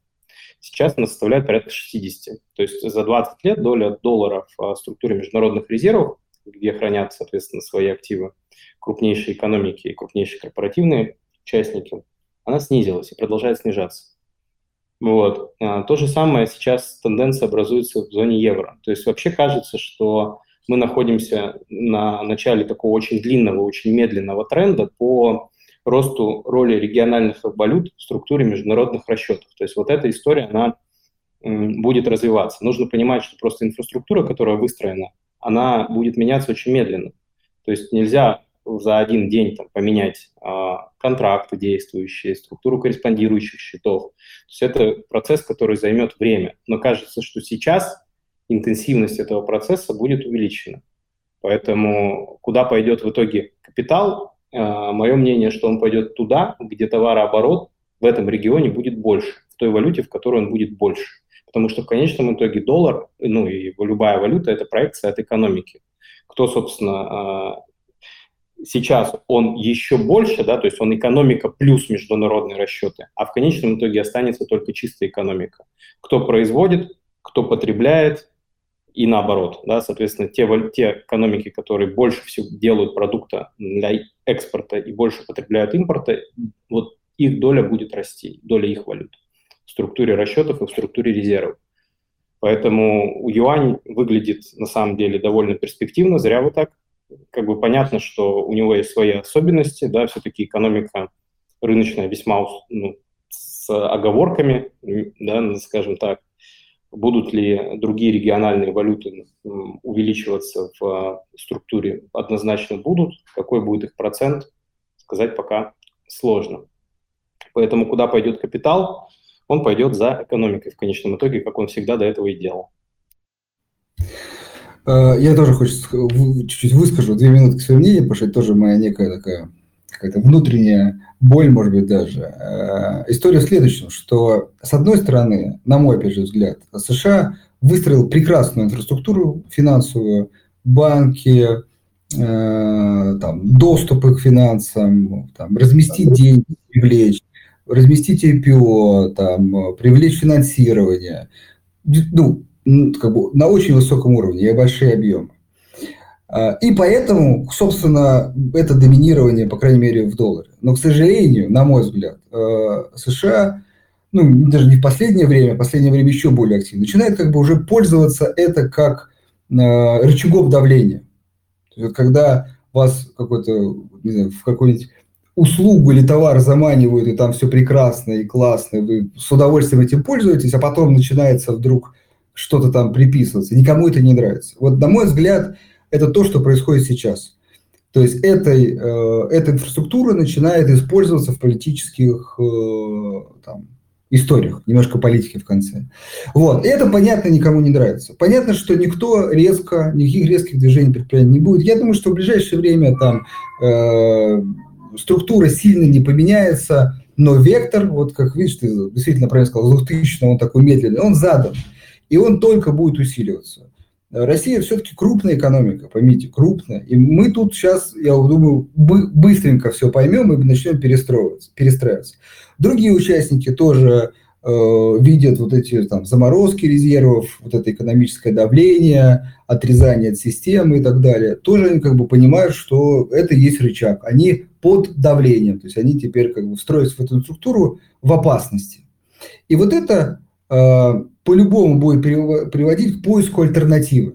Сейчас она составляет порядка 60. То есть за 20 лет доля долларов в структуре международных резервов, где хранят, соответственно, свои активы крупнейшие экономики и крупнейшие корпоративные участники, она снизилась и продолжает снижаться. Вот. А, то же самое сейчас тенденция образуется в зоне евро. То есть вообще кажется, что мы находимся на начале такого очень длинного, очень медленного тренда по росту роли региональных валют в структуре международных расчетов. То есть вот эта история, она будет развиваться. Нужно понимать, что просто инфраструктура, которая выстроена, она будет меняться очень медленно. То есть нельзя за один день там, поменять а, контракты действующие, структуру корреспондирующих счетов. То есть это процесс, который займет время. Но кажется, что сейчас интенсивность этого процесса будет увеличена. Поэтому куда пойдет в итоге капитал, мое мнение, что он пойдет туда, где товарооборот в этом регионе будет больше, в той валюте, в которой он будет больше. Потому что в конечном итоге доллар, ну и любая валюта – это проекция от экономики. Кто, собственно, а, сейчас он еще больше, да, то есть он экономика плюс международные расчеты, а в конечном итоге останется только чистая экономика. Кто производит, кто потребляет, и наоборот. Да, соответственно, те, те экономики, которые больше всего делают продукта для экспорта и больше потребляют импорта, вот их доля будет расти, доля их валют в структуре расчетов и в структуре резервов. Поэтому юань выглядит на самом деле довольно перспективно, зря вы так. Как бы понятно, что у него есть свои особенности, да, все-таки экономика рыночная весьма ну, с оговорками, да, скажем так, Будут ли другие региональные валюты увеличиваться в а, структуре? Однозначно будут. Какой будет их процент, сказать пока сложно. Поэтому куда пойдет капитал? Он пойдет за экономикой в конечном итоге, как он всегда до этого и делал. А, я тоже хочу чуть-чуть выскажу две минутки свое мнение, потому что это тоже моя некая такая какая-то внутренняя боль, может быть, даже. Э, история в следующем, что, с одной стороны, на мой, опять же, взгляд, США выстроил прекрасную инфраструктуру финансовую, банки, э, там, доступы к финансам, там, разместить деньги, привлечь, разместить IPO, там, привлечь финансирование. Ну, как бы на очень высоком уровне и большие объемы. А, и поэтому, собственно, это доминирование, по крайней мере, в долларе. Но, к сожалению, на мой взгляд, э, США, ну, даже не в последнее время, в последнее время еще более активно, начинает как бы уже пользоваться это как э, рычагом давления. То есть, когда вас какой-то, не знаю, в какой-нибудь услугу или товар заманивают, и там все прекрасно и классно, вы с удовольствием этим пользуетесь, а потом начинается вдруг что-то там приписываться. Никому это не нравится. Вот, на мой взгляд, это то, что происходит сейчас. То есть этой, э, эта инфраструктура начинает использоваться в политических э, там, историях, немножко политики в конце. Вот. И это, понятно, никому не нравится. Понятно, что никто резко, никаких резких движений предпринять не будет. Я думаю, что в ближайшее время там э, структура сильно не поменяется, но вектор, вот как видишь, ты действительно правильно сказал, 2000 он такой медленный, он задан, и он только будет усиливаться. Россия все-таки крупная экономика, поймите, крупная. И мы тут сейчас, я думаю, быстренько все поймем и начнем перестраиваться. перестраиваться. Другие участники тоже э, видят вот эти там заморозки резервов, вот это экономическое давление, отрезание от системы и так далее. Тоже они как бы понимают, что это есть рычаг. Они под давлением, то есть они теперь как бы встроятся в эту структуру в опасности. И вот это э, по-любому будет приводить к поиску альтернативы.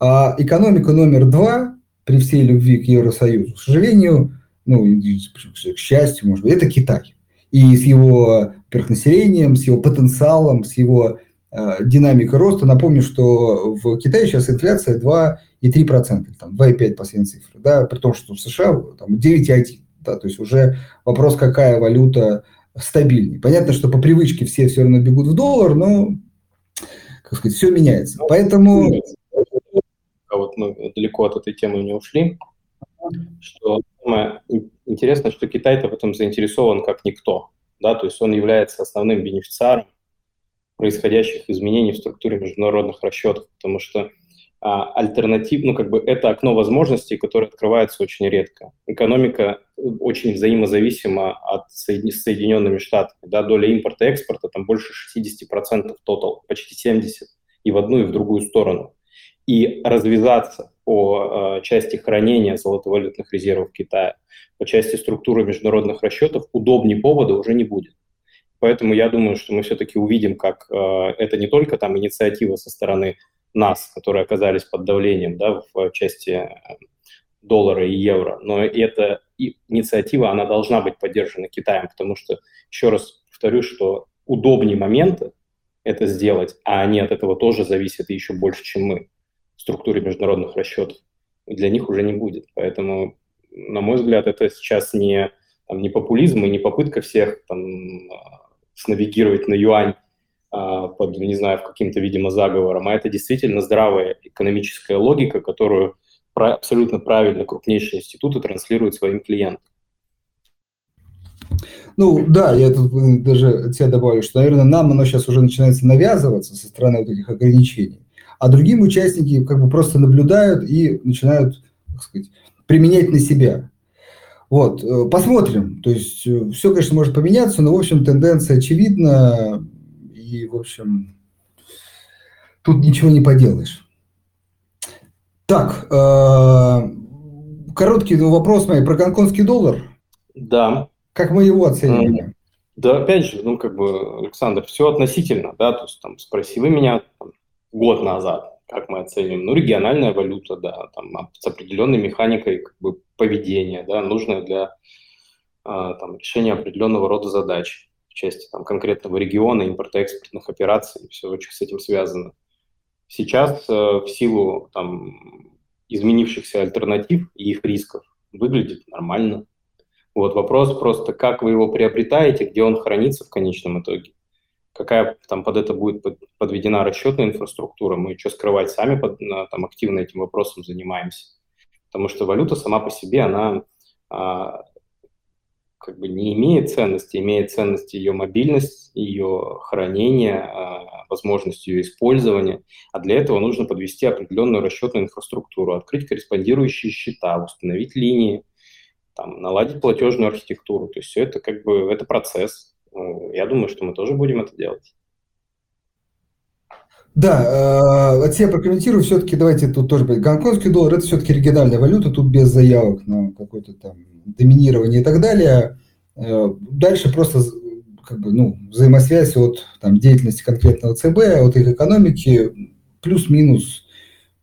А экономика номер два при всей любви к Евросоюзу, к сожалению, ну, к счастью, может быть, это Китай. И с его населением, с его потенциалом, с его э, динамикой роста. Напомню, что в Китае сейчас инфляция 2,3%, там 2,5% последние цифры, да, при том, что в США там 9,1%. Да, то есть уже вопрос, какая валюта стабильнее. Понятно, что по привычке все все равно бегут в доллар, но как сказать, все меняется. Ну, Поэтому... А вот мы далеко от этой темы не ушли. Что самое интересное, что Китай-то в этом заинтересован как никто. Да? То есть он является основным бенефициаром происходящих изменений в структуре международных расчетов, потому что альтернатив, ну, как бы это окно возможностей, которое открывается очень редко. Экономика очень взаимозависима от Соедин... с Соединенными Штатами. Да, доля импорта и экспорта там больше 60% тотал, почти 70%, и в одну, и в другую сторону. И развязаться по э, части хранения золотовалютных резервов Китая, по части структуры международных расчетов удобнее повода уже не будет. Поэтому я думаю, что мы все-таки увидим, как э, это не только там инициатива со стороны нас, которые оказались под давлением да, в части э, доллара и евро. Но эта инициатива, она должна быть поддержана Китаем, потому что, еще раз повторю, что удобнее моменты это сделать, а они от этого тоже зависят еще больше, чем мы в структуре международных расчетов. Для них уже не будет. Поэтому, на мой взгляд, это сейчас не, там, не популизм и не попытка всех там, снавигировать на юань под, не знаю, каким-то, видимо, заговором, а это действительно здравая экономическая логика, которую абсолютно правильно крупнейшие институты транслируют своим клиентам. Ну да, я тут даже от себя добавлю, что, наверное, нам оно сейчас уже начинается навязываться со стороны вот этих ограничений, а другим участники как бы просто наблюдают и начинают, так сказать, применять на себя. Вот, э, посмотрим. То есть э, все, конечно, может поменяться, но, в общем, тенденция очевидна. И, в общем, тут ничего не поделаешь. Так, э, короткий вопрос мой про гонконгский доллар. Да. Как мы его оцениваем? Да, опять же, ну, как бы, Александр, все относительно, да, то есть, там, спроси вы меня там, год назад, как мы оцениваем, ну, региональная валюта, да, там, с определенной механикой, как бы, поведения, да, нужная для, там, решения определенного рода задач части там, конкретного региона, импортно-экспортных операций, все, что с этим связано. Сейчас э, в силу там, изменившихся альтернатив и их рисков выглядит нормально. Вот вопрос просто, как вы его приобретаете, где он хранится в конечном итоге, какая там под это будет подведена расчетная инфраструктура, мы что скрывать сами под, там активно этим вопросом занимаемся. Потому что валюта сама по себе, она а, бы не имеет ценности, имеет ценность ее мобильность, ее хранение, а, возможность ее использования, а для этого нужно подвести определенную расчетную инфраструктуру, открыть корреспондирующие счета, установить линии, там, наладить платежную архитектуру. То есть все это как бы это процесс. Ну, я думаю, что мы тоже будем это делать. Да, э, от себя прокомментирую, все-таки давайте тут тоже, гонконгский доллар это все-таки региональная валюта, тут без заявок на какое-то там доминирование и так далее. Э, дальше просто как бы, ну, взаимосвязь от там, деятельности конкретного ЦБ, от их экономики, плюс-минус.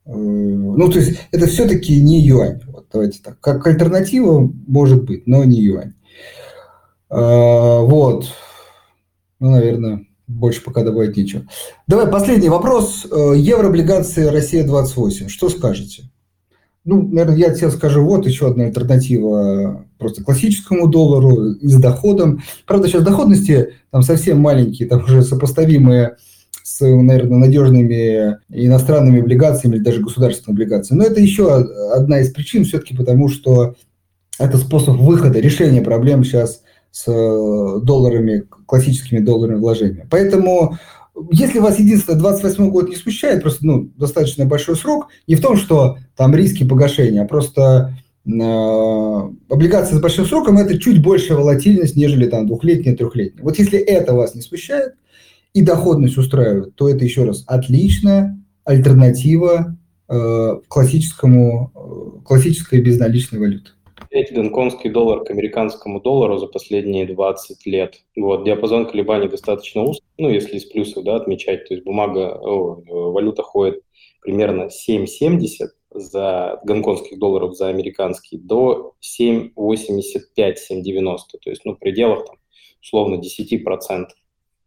Э, ну, то есть это все-таки не юань. Вот, давайте так. Как альтернатива может быть, но не юань. Вот. Ну, наверное, больше пока добавить нечего. Давай последний вопрос. Э, еврооблигации Россия-28. Что скажете? Ну, наверное, я тебе скажу, вот еще одна альтернатива просто классическому доллару и с доходом. Правда, сейчас доходности там совсем маленькие, там уже сопоставимые с, наверное, надежными иностранными облигациями или даже государственными облигациями. Но это еще одна из причин все-таки потому, что это способ выхода, решения проблем сейчас с э, долларами, классическими долларами вложения. Поэтому если вас единственное 28 год не смущает, просто ну, достаточно большой срок, не в том, что там риски погашения, а просто э, облигации с большим сроком это чуть большая волатильность, нежели там двухлетняя, трехлетняя. Вот если это вас не смущает и доходность устраивает, то это еще раз отличная альтернатива э, классическому, э, классической безналичной валюты смотреть гонконгский доллар к американскому доллару за последние 20 лет. Вот, диапазон колебаний достаточно узкий, ну, если из плюсов, да, отмечать, то есть бумага, о, валюта ходит примерно 7,70 за гонконгских долларов за американский до 7,85-7,90, то есть, ну, в пределах, там, условно, 10%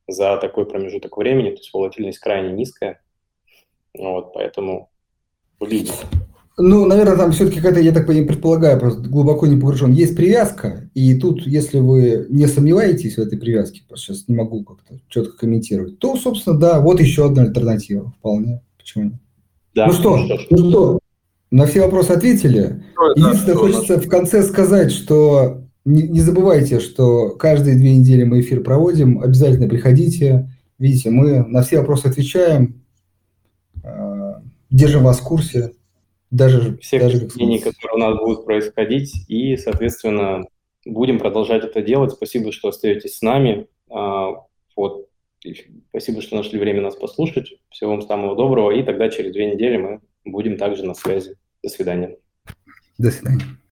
за такой промежуток времени, то есть волатильность крайне низкая, вот, поэтому выглядит ну, наверное, там все-таки какая-то, я так предполагаю, просто глубоко не погружен. Есть привязка, и тут, если вы не сомневаетесь в этой привязке, просто сейчас не могу как-то четко комментировать, то, собственно, да, вот еще одна альтернатива вполне. Почему нет? Да, ну что, ну что, ну что, на все вопросы ответили. Единственное, да, хочется в конце сказать, что не, не забывайте, что каждые две недели мы эфир проводим, обязательно приходите. Видите, мы на все вопросы отвечаем, а, держим вас в курсе даже всех даже изменений, которые у нас будут происходить, и, соответственно, будем продолжать это делать. Спасибо, что остаетесь с нами. А, вот. Спасибо, что нашли время нас послушать. Всего вам самого доброго, и тогда через две недели мы будем также на связи. До свидания. До свидания.